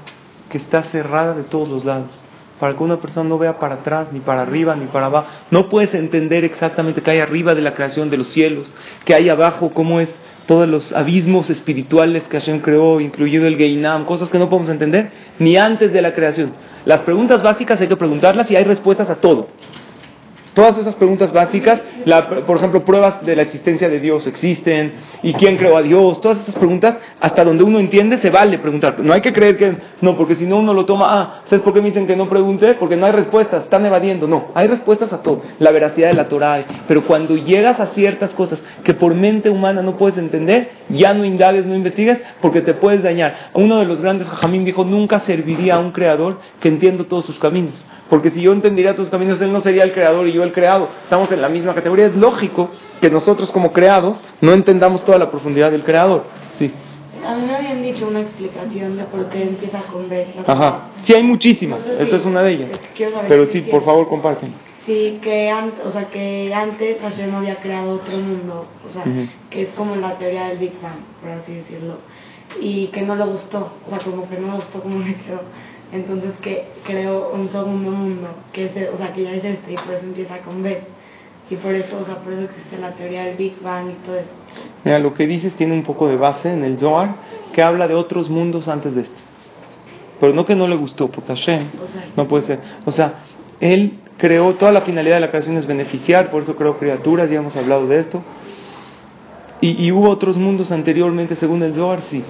que está cerrada de todos los lados para que una persona no vea para atrás, ni para arriba, ni para abajo. No puedes entender exactamente qué hay arriba de la creación de los cielos, qué hay abajo, cómo es todos los abismos espirituales que Hashem creó, incluido el Geinam, cosas que no podemos entender ni antes de la creación. Las preguntas básicas hay que preguntarlas y hay respuestas a todo. Todas esas preguntas básicas, por ejemplo, pruebas de la existencia de Dios existen, y quién creó a Dios, todas esas preguntas, hasta donde uno entiende, se vale preguntar. No hay que creer que no, porque si no uno lo toma, ah, ¿sabes por qué me dicen que no pregunte? Porque no hay respuestas, están evadiendo. No, hay respuestas a todo, la veracidad de la Torah. Pero cuando llegas a ciertas cosas que por mente humana no puedes entender, ya no indagues, no investigues, porque te puedes dañar. Uno de los grandes Jajamín dijo, nunca serviría a un creador que entienda todos sus caminos. Porque si yo entendiera tus caminos, Él no sería el creador y yo el creado. Estamos en la misma categoría. Es lógico que nosotros como creados no entendamos toda la profundidad del creador. Sí. A mí me habían dicho una explicación de por qué empieza con B. Ajá. Sí, hay muchísimas. Esta es una de ellas. Pero sí, por favor, comparten. Sí, que, antes, o sea, que antes Hashem había creado otro mundo. O sea, que es como la teoría del Big Bang, por así decirlo. Y que no le gustó. O sea, como que no le gustó como me quedó entonces que creo un segundo mundo, que es, o sea, que ya es este y por eso empieza con B. Y por eso, o sea, por eso existe la teoría del Big Bang y todo eso. Mira, lo que dices tiene un poco de base en el Zohar, que habla de otros mundos antes de este. Pero no que no le gustó, porque Hashem no puede ser. O sea, él creó, toda la finalidad de la creación es beneficiar, por eso creó criaturas, ya hemos hablado de esto. Y, y hubo otros mundos anteriormente, según el Zohar, sí.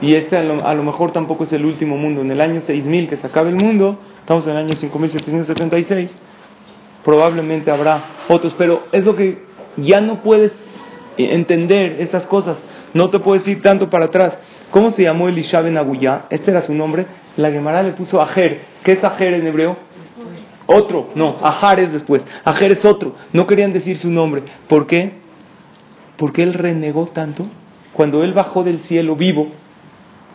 Y este a lo, mejor tampoco es el último mundo. En el año 6000 que se acabe el mundo, estamos en el año 5776, probablemente habrá otros. Pero es lo que ya no puedes entender estas cosas. No te puedes ir tanto para atrás. ¿Cómo se llamó Elisha Ben Aguya? Este era su nombre. La Gemara le puso Ajer. ¿Qué es Ajer en hebreo? Otro. No, Ajar es después. Ajer es otro. No querían decir su nombre. ¿Por qué? Porque él renegó tanto. Cuando él bajó del cielo vivo,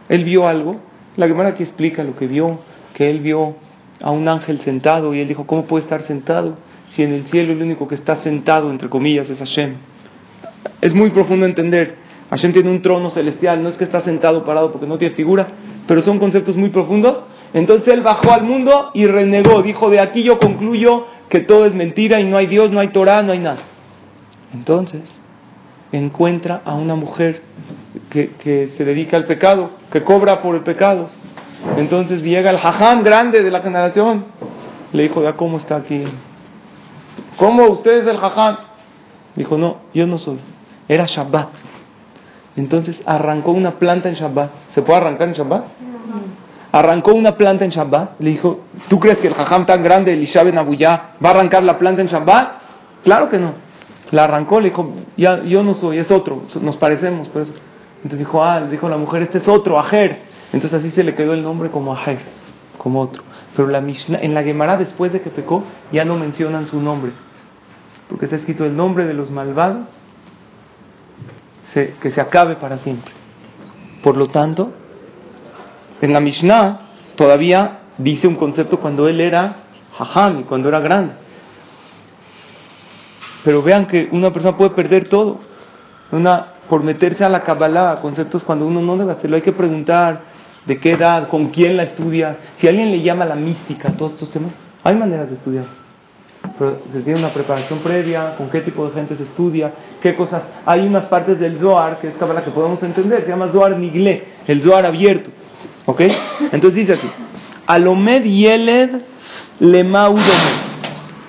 él vio algo. La Gemara aquí explica lo que vio, que él vio a un ángel sentado y él dijo, ¿cómo puede estar sentado si en el cielo el único que está sentado, entre comillas, es Hashem? Es muy profundo entender. Hashem tiene un trono celestial, no es que está sentado parado porque no tiene figura, pero son conceptos muy profundos. Entonces él bajó al mundo y renegó, dijo, de aquí yo concluyo que todo es mentira y no hay Dios, no hay Torah, no hay nada. Entonces encuentra a una mujer que, que, se dedica al pecado, que cobra por el pecado. Entonces llega el jaján grande de la generación. Le dijo, ya cómo está aquí. ¿Cómo usted es el jaján? Dijo, no, yo no soy. Era Shabbat. Entonces arrancó una planta en Shabbat. ¿Se puede arrancar en Shabbat? Arrancó una planta en Shabbat. Le dijo, ¿tú crees que el jaján tan grande, el Isha Ben va a arrancar la planta en Shabbat? Claro que no. La arrancó, le dijo, ya, yo no soy, es otro, nos parecemos. Por eso. Entonces dijo, ah, dijo la mujer, este es otro, Ajer. Entonces así se le quedó el nombre como Ajer, como otro. Pero la en la Gemara, después de que pecó, ya no mencionan su nombre. Porque está escrito el nombre de los malvados que se acabe para siempre. Por lo tanto, en la Mishnah todavía dice un concepto cuando él era Jajam y cuando era grande. Pero vean que una persona puede perder todo. Una, por meterse a la Kabbalah, conceptos cuando uno no debe hacerlo. Hay que preguntar de qué edad, con quién la estudia. Si alguien le llama la mística, todos estos temas, hay maneras de estudiar. Pero se tiene una preparación previa, con qué tipo de gente se estudia, qué cosas. Hay unas partes del Zohar, que es Kabbalah, que podemos entender, se llama Zohar Nigle, el Zohar abierto. ¿Ok? Entonces dice así: Alomed Yeled Lemaudom.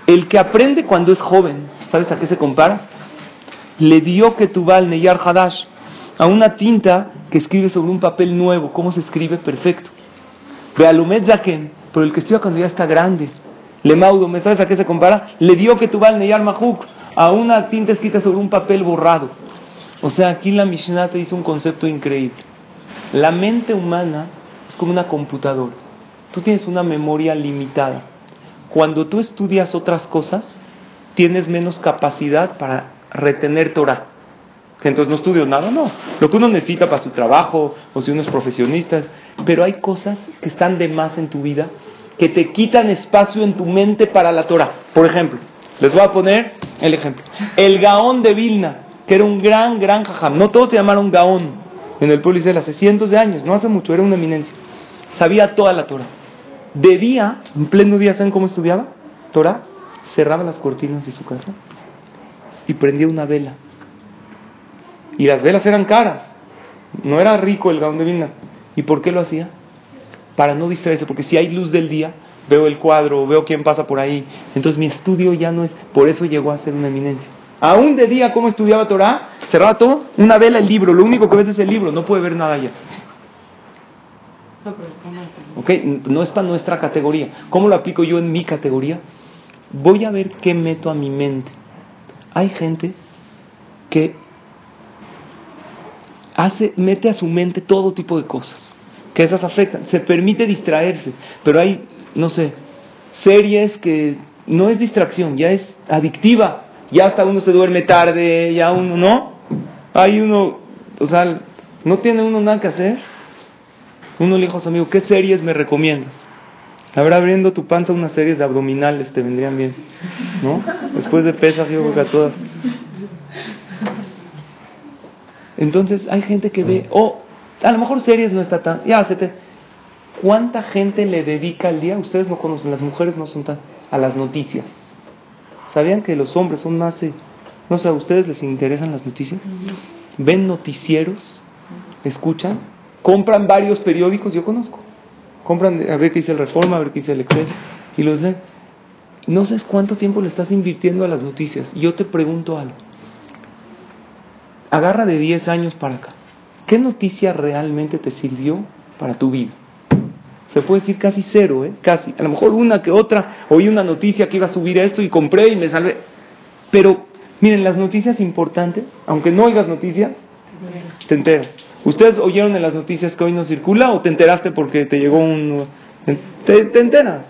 El que aprende cuando es joven, ¿sabes a qué se compara? Le dio que Ketubal Neyar Hadash, a una tinta que escribe sobre un papel nuevo. ¿Cómo se escribe? Perfecto. Bealumet Zaken, pero el que estudia cuando ya está grande. Le Maudo, ¿me sabes a qué se compara? Le dio que Ketubal Neyar Mahuk, a una tinta escrita sobre un papel borrado. O sea, aquí la Mishnah te dice un concepto increíble. La mente humana es como una computadora. Tú tienes una memoria limitada. Cuando tú estudias otras cosas, tienes menos capacidad para retener Torah. Entonces no estudio nada, no. Lo que uno necesita para su trabajo, o si uno es profesionista, pero hay cosas que están de más en tu vida que te quitan espacio en tu mente para la Torah. Por ejemplo, les voy a poner el ejemplo. El Gaón de Vilna, que era un gran, gran jajam. No todos se llamaron Gaón en el pueblo hace cientos de años, no hace mucho, era una eminencia. Sabía toda la Torah. De día, en pleno día, ¿saben cómo estudiaba? Torah, cerraba las cortinas de su casa y prendía una vela. Y las velas eran caras. No era rico el Gaón de Vilna. ¿Y por qué lo hacía? Para no distraerse, porque si hay luz del día, veo el cuadro, veo quién pasa por ahí. Entonces mi estudio ya no es, por eso llegó a ser una eminencia. Aún de día, ¿cómo estudiaba Torah? Cerraba todo, una vela, el libro, lo único que ves es el libro, no puede ver nada allá. Ok, no es para nuestra categoría. ¿Cómo lo aplico yo en mi categoría? Voy a ver qué meto a mi mente. Hay gente que hace, mete a su mente todo tipo de cosas, que esas afectan. Se permite distraerse, pero hay no sé, series que no es distracción, ya es adictiva. Ya hasta uno se duerme tarde, ya uno, ¿no? Hay uno, o sea, no tiene uno nada que hacer. Uno le dijo a su amigo, ¿qué series me recomiendas? Habrá abriendo tu panza unas series de abdominales, te vendrían bien, ¿no? Después de pesas, yo creo que a todas. Entonces hay gente que ve, o oh, a lo mejor series no está tan, ya se te, ¿Cuánta gente le dedica el día? Ustedes no conocen, las mujeres no son tan a las noticias. ¿Sabían que los hombres son más... no sé, ¿a ustedes les interesan las noticias? ¿Ven noticieros? ¿Escuchan? ¿Compran varios periódicos? Yo conozco. Compran a ver qué dice el Reforma, a ver qué dice el Expreso y los leen. No sabes cuánto tiempo le estás invirtiendo a las noticias. Yo te pregunto algo. Agarra de 10 años para acá. ¿Qué noticia realmente te sirvió para tu vida? se puede decir casi cero, ¿eh? casi. A lo mejor una que otra, oí una noticia que iba a subir esto y compré y me salvé. Pero miren, las noticias importantes, aunque no oigas noticias, te enteras. ¿Ustedes oyeron en las noticias que hoy no circula o te enteraste porque te llegó un... Te, te enteras.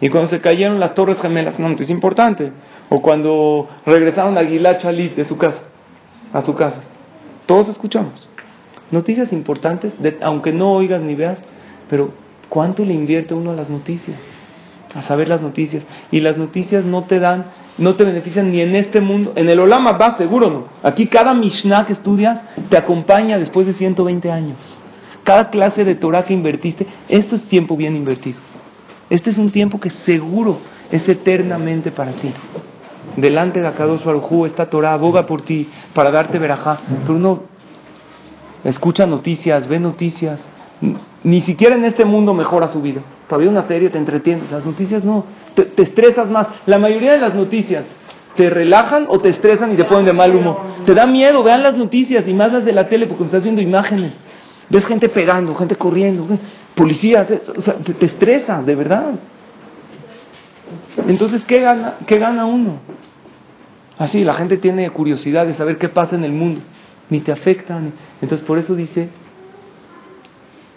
Y cuando se cayeron las torres gemelas, una noticia importante. O cuando regresaron a Gilad Chalit de su casa, a su casa. Todos escuchamos. Noticias importantes, aunque no oigas ni veas, pero ¿cuánto le invierte uno a las noticias? A saber las noticias. Y las noticias no te dan, no te benefician ni en este mundo. En el Olama va, seguro no. Aquí cada Mishnah que estudias te acompaña después de 120 años. Cada clase de Torah que invertiste, esto es tiempo bien invertido. Este es un tiempo que seguro es eternamente para ti. Delante de Akadosh Baruj esta Torah aboga por ti para darte verajá. Pero uno escucha noticias, ve noticias. Ni siquiera en este mundo mejora su vida. Todavía una serie te entretiene. Las noticias no. Te, estresas más. La mayoría de las noticias te relajan o te estresan y te ponen de mal humor. Te da miedo. Vean las noticias y más las de la tele porque estás viendo imágenes. Ves gente pegando, gente corriendo, policías. O sea, te, te de verdad. Entonces, ¿qué gana, ¿qué gana uno? Así, la gente tiene curiosidad de saber qué pasa en el mundo ni te afectan. Entonces por eso dice,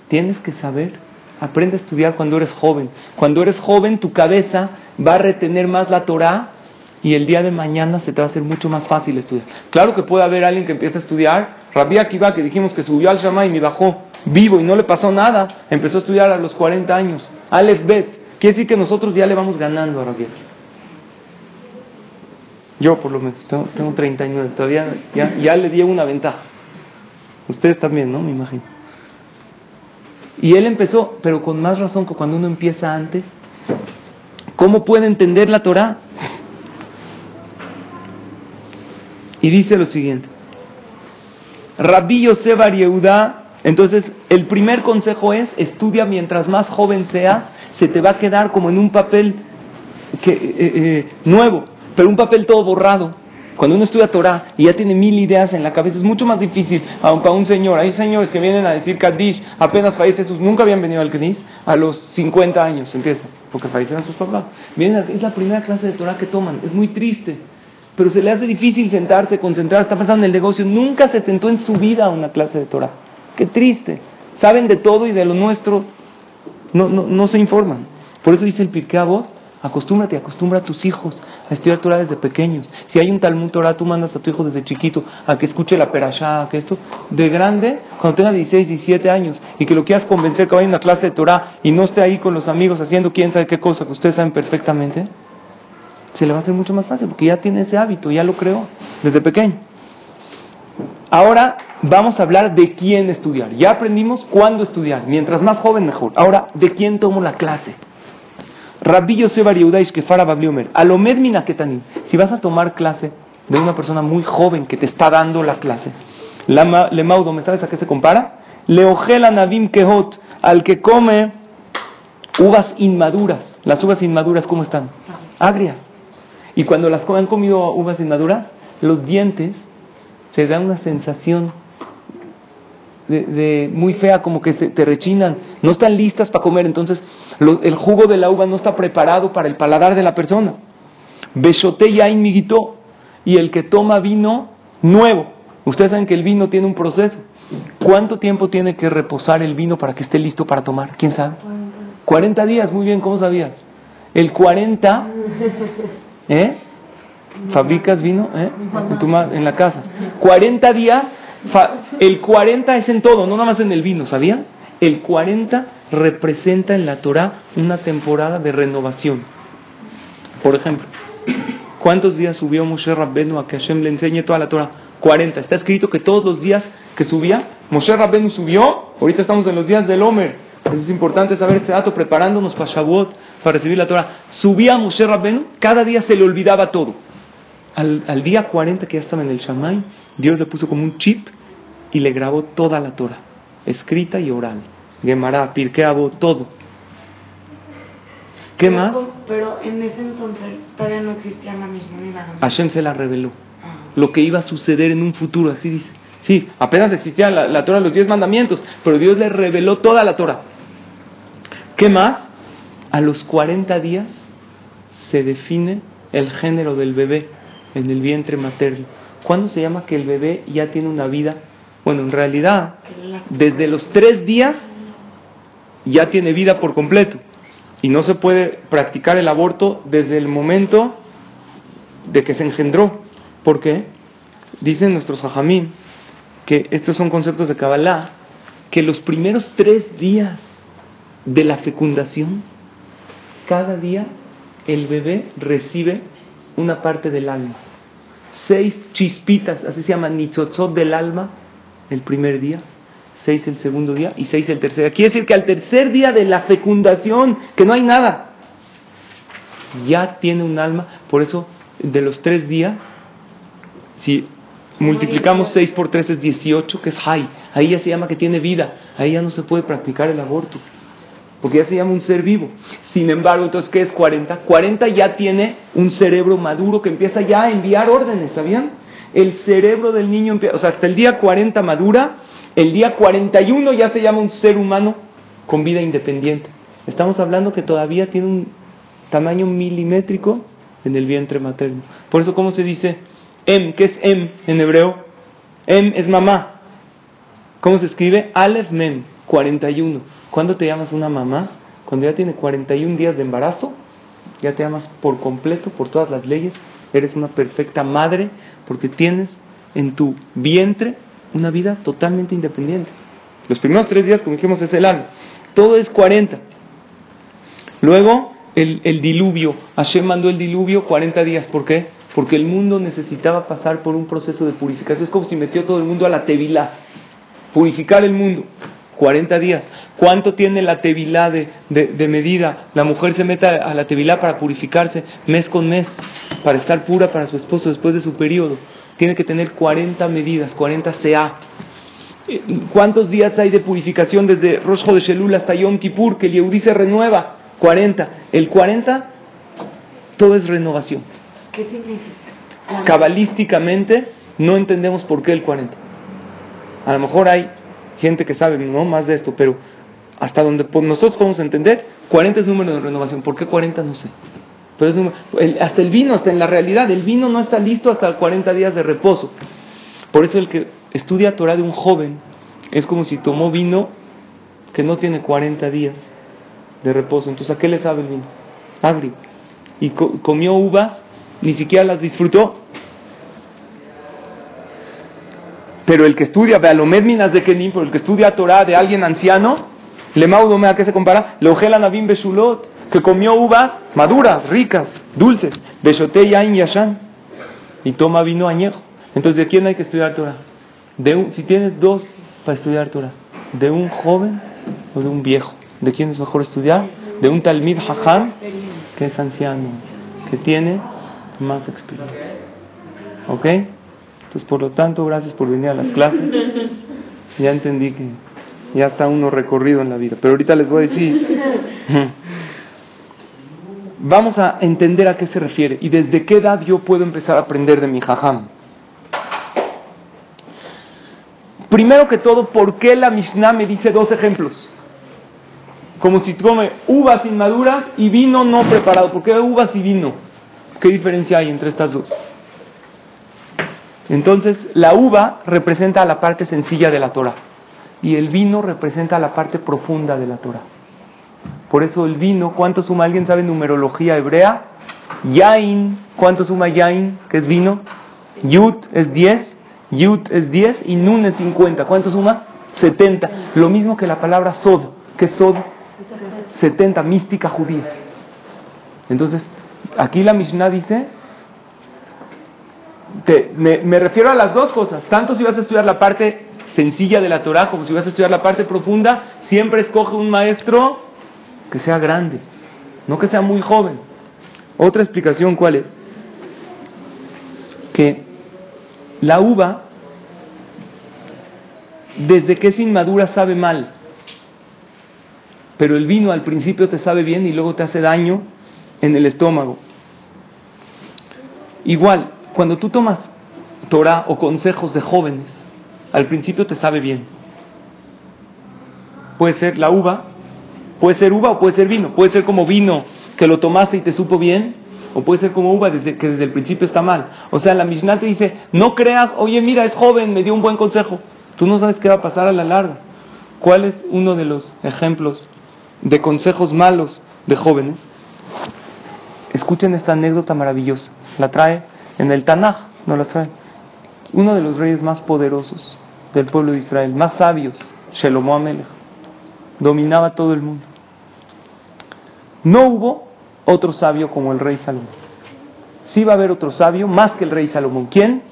tienes que saber, aprende a estudiar cuando eres joven. Cuando eres joven tu cabeza va a retener más la Torah y el día de mañana se te va a hacer mucho más fácil estudiar. Claro que puede haber alguien que empiece a estudiar, Rabbi Akiva que dijimos que subió al Shammai y me bajó vivo y no le pasó nada, empezó a estudiar a los 40 años. Aleph Bet, quiere decir que nosotros ya le vamos ganando a Rabbi yo por lo menos tengo, tengo 39, todavía ya le di una ventaja. Ustedes también, ¿no? Me imagino. Y él empezó, pero con más razón que cuando uno empieza antes. ¿Cómo puede entender la Torah? Y dice lo siguiente. Rabbi Yosef Yehuda, entonces el primer consejo es, estudia mientras más joven seas, se te va a quedar como en un papel que, eh, eh, nuevo pero un papel todo borrado. Cuando uno estudia Torah y ya tiene mil ideas en la cabeza, es mucho más difícil, aunque a un señor, hay señores que vienen a decir Kaddish, apenas fallece Jesús, nunca habían venido al Kaddish, a los 50 años empieza. porque fallecieron sus papás. Vienen, es la primera clase de Torah que toman, es muy triste, pero se le hace difícil sentarse, concentrar, está pensando en el negocio, nunca se sentó en su vida a una clase de Torah. Qué triste. Saben de todo y de lo nuestro no, no, no se informan. Por eso dice el Pirkeabot, Acostúmbrate, acostumbra a tus hijos a estudiar Torah desde pequeños. Si hay un Talmud Torah, tú mandas a tu hijo desde chiquito a que escuche la perashá, a que esto, de grande, cuando tenga 16, 17 años, y que lo quieras convencer que vaya a una clase de Torah y no esté ahí con los amigos haciendo quién sabe qué cosa que ustedes saben perfectamente, se le va a hacer mucho más fácil porque ya tiene ese hábito, ya lo creó desde pequeño. Ahora vamos a hablar de quién estudiar. Ya aprendimos cuándo estudiar. Mientras más joven, mejor. Ahora, ¿de quién tomo la clase? Rabbi Yosef que Fara Babliomer, Alomed Minaketanim, si vas a tomar clase de una persona muy joven que te está dando la clase, le maudo, ¿me sabes a qué se compara? Leogela Navim Kehot, al que come uvas inmaduras. Las uvas inmaduras, ¿cómo están? Agrias. Y cuando las han comido uvas inmaduras, los dientes se dan una sensación de, muy fea, como que te rechinan, no están listas para comer, entonces el jugo de la uva no está preparado para el paladar de la persona. Beshote yain miguito, y el que toma vino nuevo. Ustedes saben que el vino tiene un proceso. ¿Cuánto tiempo tiene que reposar el vino para que esté listo para tomar? ¿Quién sabe? 40 días, muy bien, ¿cómo sabías? El 40, ¿eh? ¿Fabricas vino? ¿eh? En, en la casa. 40 días el 40 es en todo, no nada más en el vino, ¿sabían? El 40 representa en la Torah una temporada de renovación. Por ejemplo, ¿cuántos días subió Moshe Rabbenu a que Hashem le enseñe toda la Torah? 40. Está escrito que todos los días que subía, Moshe Rabbenu subió, ahorita estamos en los días del Homer. es importante saber este dato, preparándonos para Shavuot, para recibir la Torah. Subía Moshe Rabbenu, cada día se le olvidaba todo. Al, día 40 que ya estaba en el Shamay, Dios le puso como un chip y le grabó toda la Torah, escrita y oral. Gemara, Pirkei todo. ¿Qué más? Pero en ese entonces todavía no existía la misma nada. Hashem se la reveló. Ah. Lo que iba a suceder en un futuro, así dice. Sí, apenas existía la, la Torah, los diez mandamientos, pero Dios le reveló toda la Torah. ¿Qué más? A los 40 días se define el género del bebé en el vientre materno. ¿Cuándo se llama que el bebé ya tiene una vida? Bueno, en realidad, desde los tres días ya tiene vida por completo. Y no se puede practicar el aborto desde el momento de que se engendró. ¿Por qué? Dicen nuestros hajamim que estos son conceptos de Kabbalah, que los primeros tres días de la fecundación, cada día el bebé recibe una parte del alma. Seis chispitas, así se llama, nitzotzot del alma, el primer día, seis el segundo día y seis el tercer día. Quiere decir que al tercer día de la fecundación, que no hay nada, ya tiene un alma. Por eso, de los tres días, si multiplicamos seis por tres es 18, que es high. Ahí ya se llama que tiene vida. Ahí ya no se puede practicar el aborto porque ya se llama un ser vivo. Sin embargo, entonces, ¿qué es 40? 40 ya tiene un cerebro maduro que empieza ya a enviar órdenes, ¿sabían? El cerebro del niño empieza, o sea, hasta el día 40 madura, el día 41 ya se llama un ser humano con vida independiente. Estamos hablando que todavía tiene un tamaño milimétrico en el vientre materno. Por eso, ¿cómo se dice Em? ¿Qué es Em en hebreo? Em es mamá. ¿Cómo se escribe? Aleph Mem, 41. ¿Cuándo te llamas una mamá? Cuando ya tiene 41 días de embarazo, ya te llamas por completo, por todas las leyes, eres una perfecta madre porque tienes en tu vientre una vida totalmente independiente. Los primeros tres días, como dijimos, es el año. Todo es 40. Luego, el, el, diluvio. Hashem mandó el diluvio 40 días. ¿Por qué? Porque el mundo necesitaba pasar por un proceso de purificación. Es como si metió todo el mundo a la tevilá. Purificar el mundo. 40 días. ¿Cuánto tiene la tevilá de, medida? La mujer se mete a la tevilá para purificarse mes con mes, para estar pura para su esposo después de su periodo. Tiene que tener 40 medidas, 40 CA. Eh, ¿Cuántos días hay de purificación desde Rosh de Shelul hasta Yom Kippur que el Yehudi se renueva? 40. El 40, todo es renovación. ¿Qué significa? Cabalísticamente no entendemos por qué el 40. A lo mejor hay gente que sabe no más de esto, pero hasta donde nosotros podemos entender, 40 es número de renovación. ¿Por qué 40? No sé. Pero es número, hasta el vino, hasta en la realidad, el vino no está listo hasta 40 días de reposo. Por eso el que estudia Torah de un joven es como si tomó vino que no tiene 40 días de reposo. Entonces, ¿a qué le sabe el vino? Agrio. Y comió uvas, ni siquiera las disfrutó. Pero el que estudia, vea, lo minas de Kenim, pero el que estudia Torah de alguien anciano, le maudo, ¿a qué se compara? Le ojela Navim Beshulot, que comió uvas maduras, ricas, dulces, Beshote Yain Yashan, y toma vino añejo. Entonces, ¿de quién hay que estudiar Torah? De un, si tienes dos para estudiar Torah, ¿de un joven o de un viejo? ¿De quién es mejor estudiar? De un Talmid Hajam, que es anciano, que tiene más experiencia. ¿Ok? Entonces, por lo tanto, gracias por venir a las clases. Ya entendí que ya está uno recorrido en la vida. Pero ahorita les voy a decir. Vamos a entender a qué se refiere y desde qué edad yo puedo empezar a aprender de mi jajam. Primero que todo, ¿por qué la Mishnah me dice dos ejemplos? Como si come uvas inmaduras y vino no preparado. ¿Por qué uvas y vino? ¿Qué diferencia hay entre estas dos? Entonces, la uva representa la parte sencilla de la Torah y el vino representa la parte profunda de la Torah. Por eso el vino, ¿cuánto suma? ¿Alguien sabe numerología hebrea? Yain, ¿cuánto suma Yain, que es vino? Yut es 10, Yut es 10 y Nun es 50. ¿Cuánto suma? 70. Lo mismo que la palabra Sod, que es Sod 70, mística judía. Entonces, aquí la Mishnah dice me, refiero a las dos cosas. Tanto si vas a estudiar la parte sencilla de la Torah como si vas a estudiar la parte profunda, siempre escoge un maestro que sea grande, no que sea muy joven. Otra explicación, ¿cuál es? Que la uva, desde que es inmadura, sabe mal. Pero el vino al principio te sabe bien y luego te hace daño en el estómago. Igual, cuando tú tomas Torah o consejos de jóvenes, al principio te sabe bien. Puede ser la uva, puede ser uva o puede ser vino. Puede ser como vino que lo tomaste y te supo bien, o puede ser como uva desde, que desde el principio está mal. O sea, la Mishnah te dice, no creas, oye, mira, es joven, me dio un buen consejo. Tú no sabes qué va a pasar a la larga. ¿Cuál es uno de los ejemplos de consejos malos de jóvenes? Escuchen esta anécdota maravillosa. La trae en el Tanaj no lo saben. Uno de los reyes más poderosos del pueblo de Israel, más sabios, Shelomo Amelech, dominaba todo el mundo. No hubo otro sabio como el rey Salomón. Sí va a haber otro sabio más que el rey Salomón. ¿Quién?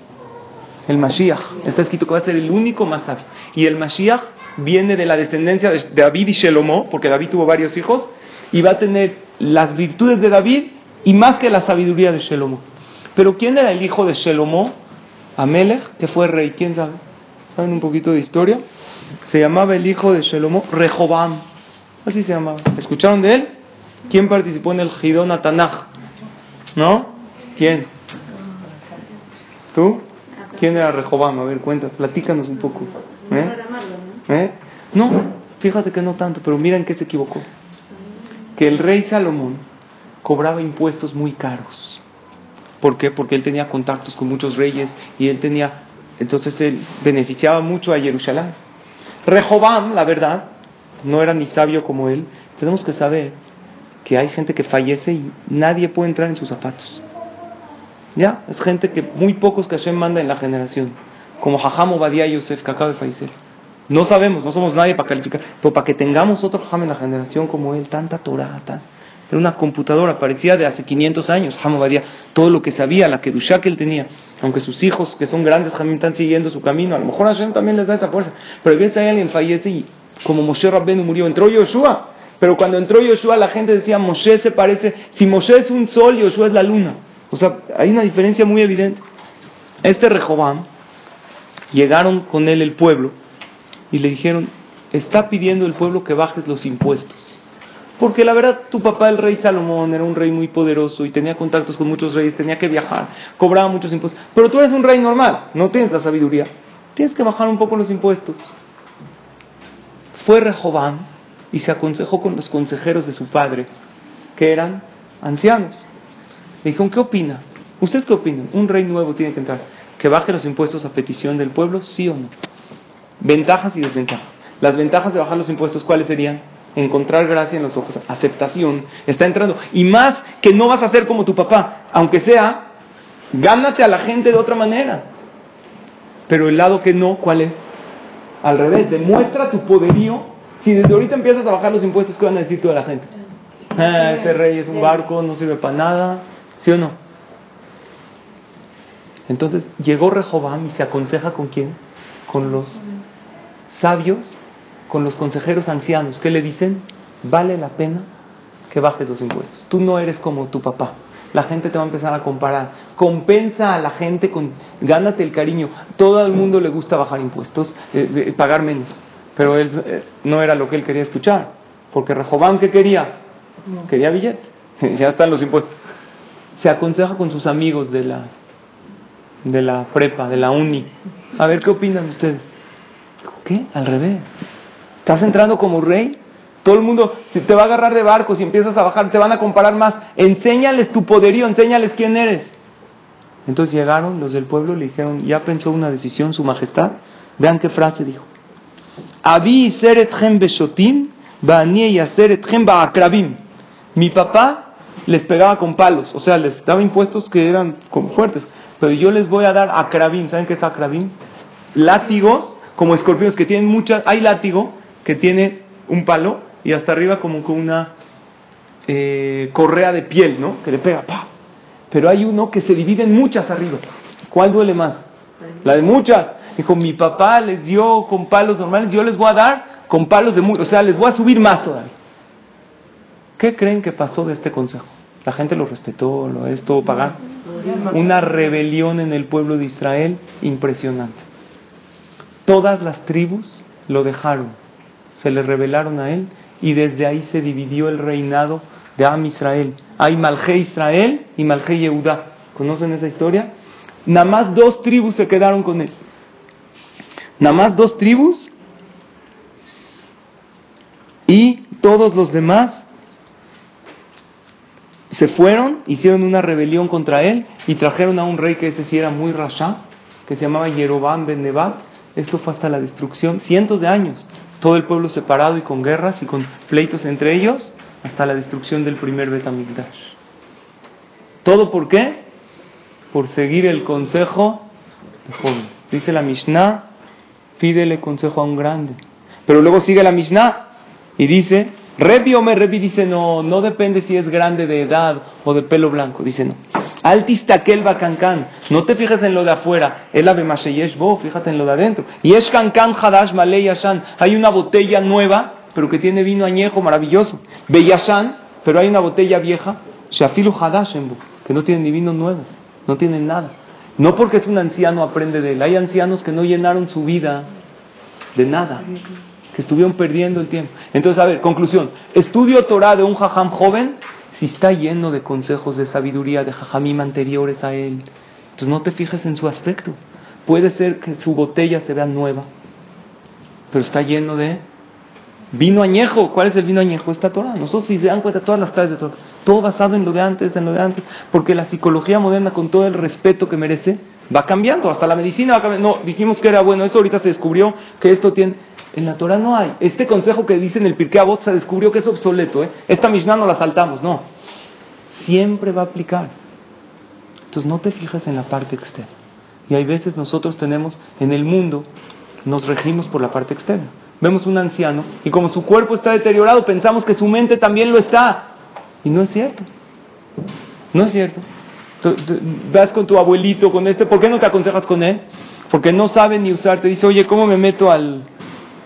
El Mashiach. Está escrito que va a ser el único más sabio. Y el Mashiach viene de la descendencia de David y Shelomo, porque David tuvo varios hijos, y va a tener las virtudes de David y más que la sabiduría de Shelomo. Pero ¿quién era el hijo de Shelomo? Amelech, que fue rey. ¿Quién sabe? ¿Saben un poquito de historia? Se llamaba el hijo de Shelomo Rehobam. Así se llamaba. ¿Escucharon de él? ¿Quién participó en el Gidón Atanaj? ¿No? ¿Quién? ¿Tú? ¿Quién era Rehobam? A ver, cuenta, platícanos un poco. ¿Eh? ¿Eh? No, fíjate que no tanto, pero mira en qué se equivocó. Que el rey Salomón cobraba impuestos muy caros. ¿Por qué? Porque él tenía contactos con muchos reyes y él tenía, entonces él beneficiaba mucho a Jerusalén. Rehobam, la verdad, no era ni sabio como él. Tenemos que saber que hay gente que fallece y nadie puede entrar en sus zapatos. ¿Ya? Es gente que muy pocos que Hashem manda en la generación. Como Jajam Obadiah Yosef, que acaba de fallecer. No sabemos, no somos nadie para calificar. Pero para que tengamos otro Jajam en la generación como él, tanta Torah, tan, era una computadora, parecía de hace 500 años, Hamabadía, todo lo que sabía, la que que él tenía, aunque sus hijos, que son grandes, también están siguiendo su camino, a lo mejor Hashem también les da esa fuerza, pero a veces hay alguien fallece y como Moshe Rabbenu murió, entró Yoshua, pero cuando entró Yoshua la gente decía, Moshe se parece, si Moshe es un sol, Yoshua es la luna, o sea, hay una diferencia muy evidente. Este Rehobam, llegaron con él el pueblo y le dijeron, está pidiendo el pueblo que bajes los impuestos. Porque la verdad, tu papá, el rey Salomón, era un rey muy poderoso y tenía contactos con muchos reyes, tenía que viajar, cobraba muchos impuestos. Pero tú eres un rey normal, no tienes la sabiduría. Tienes que bajar un poco los impuestos. Fue Rehobán y se aconsejó con los consejeros de su padre, que eran ancianos. Le dijeron, ¿qué opina? ¿Ustedes qué opinan? Un rey nuevo tiene que entrar. ¿Que baje los impuestos a petición del pueblo? ¿Sí o no? Ventajas y desventajas. Las ventajas de bajar los impuestos, ¿cuáles serían? Encontrar gracia en los ojos, aceptación, está entrando. Y más que no vas a ser como tu papá, aunque sea, gánate a la gente de otra manera. Pero el lado que no, ¿cuál es? Al revés, demuestra tu poderío. Si desde ahorita empiezas a bajar los impuestos, ¿qué van a decir toda la gente? Este rey es un barco, no sirve para nada. ¿Sí o no? Entonces llegó Rehobam y se aconseja con quién? Con los sabios, con los consejeros ancianos. ¿Qué le dicen? Vale la pena que bajes los impuestos. Tú no eres como tu papá. La gente te va a empezar a comparar. Compensa a la gente con. Gánate el cariño. Todo el mundo le gusta bajar impuestos, eh, pagar menos. Pero él eh, no era lo que él quería escuchar. Porque Rehobam, ¿qué quería? Quería billete. ya están los impuestos. Se aconseja con sus amigos de la, de la prepa, de la uni. A ver qué opinan ustedes. ¿Qué? Al revés. ¿Estás entrando como rey? Todo el mundo si te va a agarrar de barcos y empiezas a bajar, te van a comparar más. Enséñales tu poderío, enséñales quién eres. Entonces llegaron los del pueblo le dijeron, ya pensó una decisión su majestad. Vean qué frase dijo. Mi papá les pegaba con palos, o sea, les daba impuestos que eran como fuertes. Pero yo les voy a dar acrabim. ¿Saben qué es acrabim? Látigos, como escorpiones que tienen muchas. Hay látigo que tiene un palo y hasta arriba como con una eh, correa de piel, ¿no? Que le pega, pa. Pero hay uno que se divide en muchas arriba. ¿Cuál duele más? La de muchas. Dijo, mi papá les dio con palos normales, yo les voy a dar con palos de muchas. O sea, les voy a subir más todavía. ¿Qué creen que pasó de este consejo? La gente lo respetó, lo es todo pagar. Una rebelión en el pueblo de Israel impresionante. Todas las tribus lo dejaron, se le rebelaron a él y desde ahí se dividió el reinado de Am Israel. Hay Malje Israel y Malje Yehuda. ¿Conocen esa historia? Nada más dos tribus se quedaron con él. Nada más dos tribus y todos los demás se fueron, hicieron una rebelión contra él y trajeron a un rey que ese sí era muy rasha, que se llamaba Yerobam ben Nebat. Esto fue hasta la destrucción, cientos de años todo el pueblo separado y con guerras y con pleitos entre ellos, hasta la destrucción del primer Betamigdash. ¿Todo por qué? Por seguir el consejo de jóvenes. Dice la Mishnah, pídele consejo a un grande. Pero luego sigue la Mishnah y dice, Rebi me Rebi dice, no, no depende si es grande de edad o de pelo blanco. Dice, no. Altistakel cancan. No te fijes en lo de afuera. El ave bo, fíjate en lo de adentro. Y es cancan hadash malei Hay una botella nueva, pero que tiene vino añejo maravilloso. Beyashan, pero hay una botella vieja. Shafilu hadash que no tiene ni vino nuevo. No tiene nada. No porque es un anciano aprende de él. Hay ancianos que no llenaron su vida de nada. Que estuvieron perdiendo el tiempo. Entonces, a ver, conclusión. Estudio Torah de un jajam joven si está lleno de consejos de sabiduría de jajamim anteriores a él, entonces no te fijes en su aspecto. Puede ser que su botella se vea nueva, pero está lleno de vino añejo. ¿Cuál es el vino añejo? Esta Torah. Nosotros si se dan cuenta todas las clases de Torah, todo basado en lo de antes, en lo de antes, porque la psicología moderna con todo el respeto que merece va cambiando, hasta la medicina va cambiando. No, dijimos que era bueno, esto ahorita se descubrió que esto tiene en la Torah no hay. Este consejo que dice en el Pirkei Avot se descubrió que es obsoleto. ¿eh? Esta Mishnah no la saltamos, no. Siempre va a aplicar. Entonces no te fijas en la parte externa. Y hay veces nosotros tenemos, en el mundo, nos regimos por la parte externa. Vemos un anciano y como su cuerpo está deteriorado, pensamos que su mente también lo está. Y no es cierto. No es cierto. Vas con tu abuelito, con este, ¿por qué no te aconsejas con él? Porque no sabe ni usar. Te dice, oye, ¿cómo me meto al,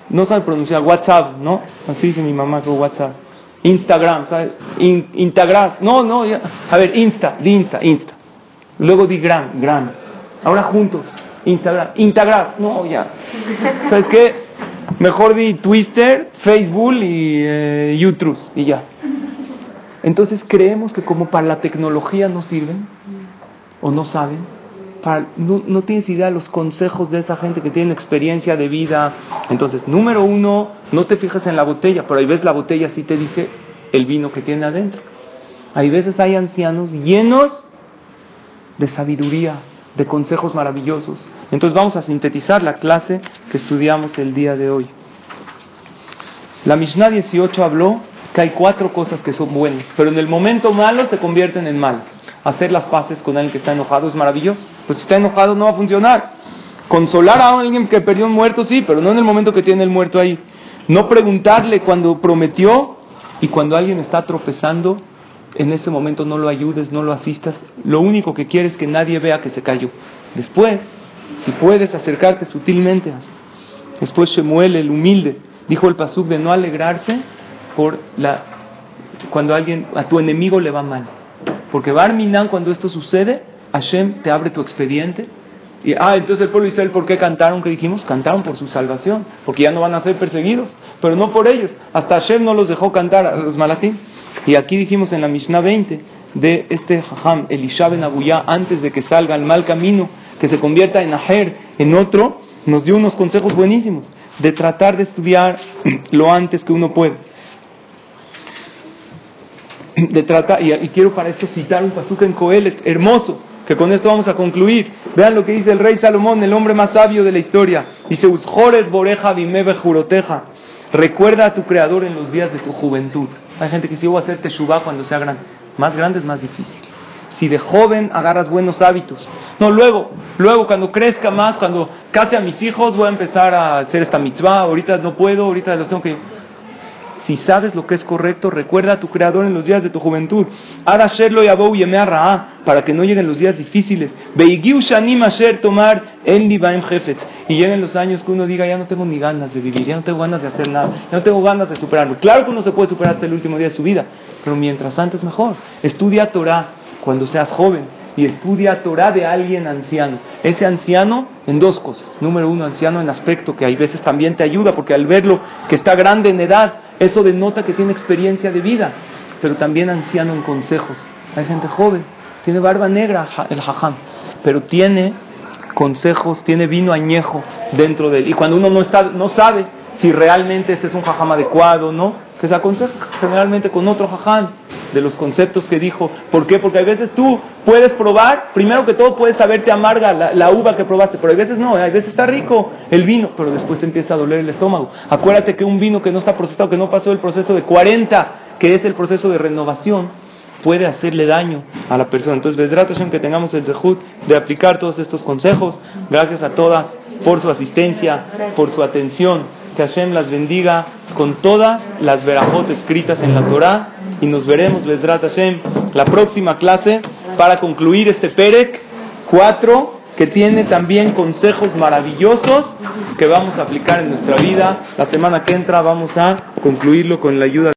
no sabe pronunciar WhatsApp, ¿no? Así dice mi mamá que WhatsApp. Instagram, ¿sabes? Instagram, no, no, a ver, Insta, di Insta, Insta. Luego di Gram, Gram. Ahora juntos, Instagram, Instagram, no, ya. ¿Sabes qué? Mejor di Twitter, Facebook y eh, YouTube y ya. Entonces creemos que como para la tecnología no sirven o no saben, no, tienes idea de los consejos de esa gente que tiene experiencia de vida. Entonces, número uno, no te fijas en la botella, pero ahí ves la botella sí te dice el vino que tiene adentro. Hay veces hay ancianos llenos de sabiduría, de consejos maravillosos. Entonces vamos a sintetizar la clase que estudiamos el día de hoy. La Mishnah 18 habló que hay cuatro cosas que son buenas, pero en el momento malo se convierten en malas. Hacer las paces con alguien que está enojado es maravilloso, pues si está enojado no va a funcionar. Consolar a alguien que perdió un muerto, sí, pero no en el momento que tiene el muerto ahí. No preguntarle cuando prometió y cuando alguien está tropezando, en ese momento no lo ayudes, no lo asistas. Lo único que quieres es que nadie vea que se cayó. Después, si puedes acercarte sutilmente, después Shemuel, el humilde, dijo el pasuk de no alegrarse por la cuando alguien a tu enemigo le va mal. Porque Barminan cuando esto sucede, Hashem te abre tu expediente y, ah, entonces el pueblo de Israel, ¿por qué cantaron? ¿Qué dijimos? Cantaron por su salvación, porque ya no van a ser perseguidos, pero no por ellos. Hasta Hashem no los dejó cantar a los malatín. Y aquí dijimos en la Mishnah 20 de este Jajam, Elisha ben Abuyá, antes de que salga al mal camino, que se convierta en Aher, en otro, nos dio unos consejos buenísimos de tratar de estudiar lo antes que uno puede. De tratar, y, quiero para esto citar un pasuk en Coelet hermoso, que con esto vamos a concluir. Vean lo que dice el rey Salomón, el hombre más sabio de la historia. Dice, Ushores boreja bimebe juroteja. Recuerda a tu creador en los días de tu juventud. Hay gente que yo voy a hacer teshuvah cuando sea grande. Más grande es más difícil. Si de joven agarras buenos hábitos. No, luego, luego cuando crezca más, cuando case a mis hijos, voy a empezar a hacer esta mitzvah. Ahorita no puedo, ahorita los tengo que si sabes lo que es correcto, recuerda a tu creador en los días de tu juventud. Para que no lleguen los días difíciles. tomar Y lleguen los años que uno diga, ya no tengo ni ganas de vivir, ya no tengo ganas de hacer nada, ya no tengo ganas de superarme. Claro que uno se puede superar hasta el último día de su vida, pero mientras tanto es mejor. Estudia Torah cuando seas joven y estudia Torah de alguien anciano. Ese anciano en dos cosas. Número uno, anciano en aspecto que hay veces también te ayuda porque al verlo que está grande en edad, eso denota que tiene experiencia de vida, pero también anciano en consejos. Hay gente joven, tiene barba negra el jajam, pero tiene consejos, tiene vino añejo dentro de él. Y cuando uno no, está, no sabe si realmente este es un jajam adecuado o no, que se aconseja generalmente con otro jajam de los conceptos que dijo. ¿Por qué? Porque a veces tú puedes probar, primero que todo puedes saberte amarga la, uva que probaste, pero a veces no, a veces está rico el vino, pero después te empieza a doler el estómago. Acuérdate que un vino que no está procesado, que no pasó el proceso de 40, que es el proceso de renovación, puede hacerle daño a la persona. Entonces, Vedratación, que tengamos el dejud de aplicar todos estos consejos. Gracias a todas por su asistencia, por su atención. Que Hashem las bendiga con todas las verajot escritas en la Torah y nos veremos, Bezrat Hashem, la próxima clase para concluir este Perek 4 que tiene también consejos maravillosos que vamos a aplicar en nuestra vida. La semana que entra vamos a concluirlo con la ayuda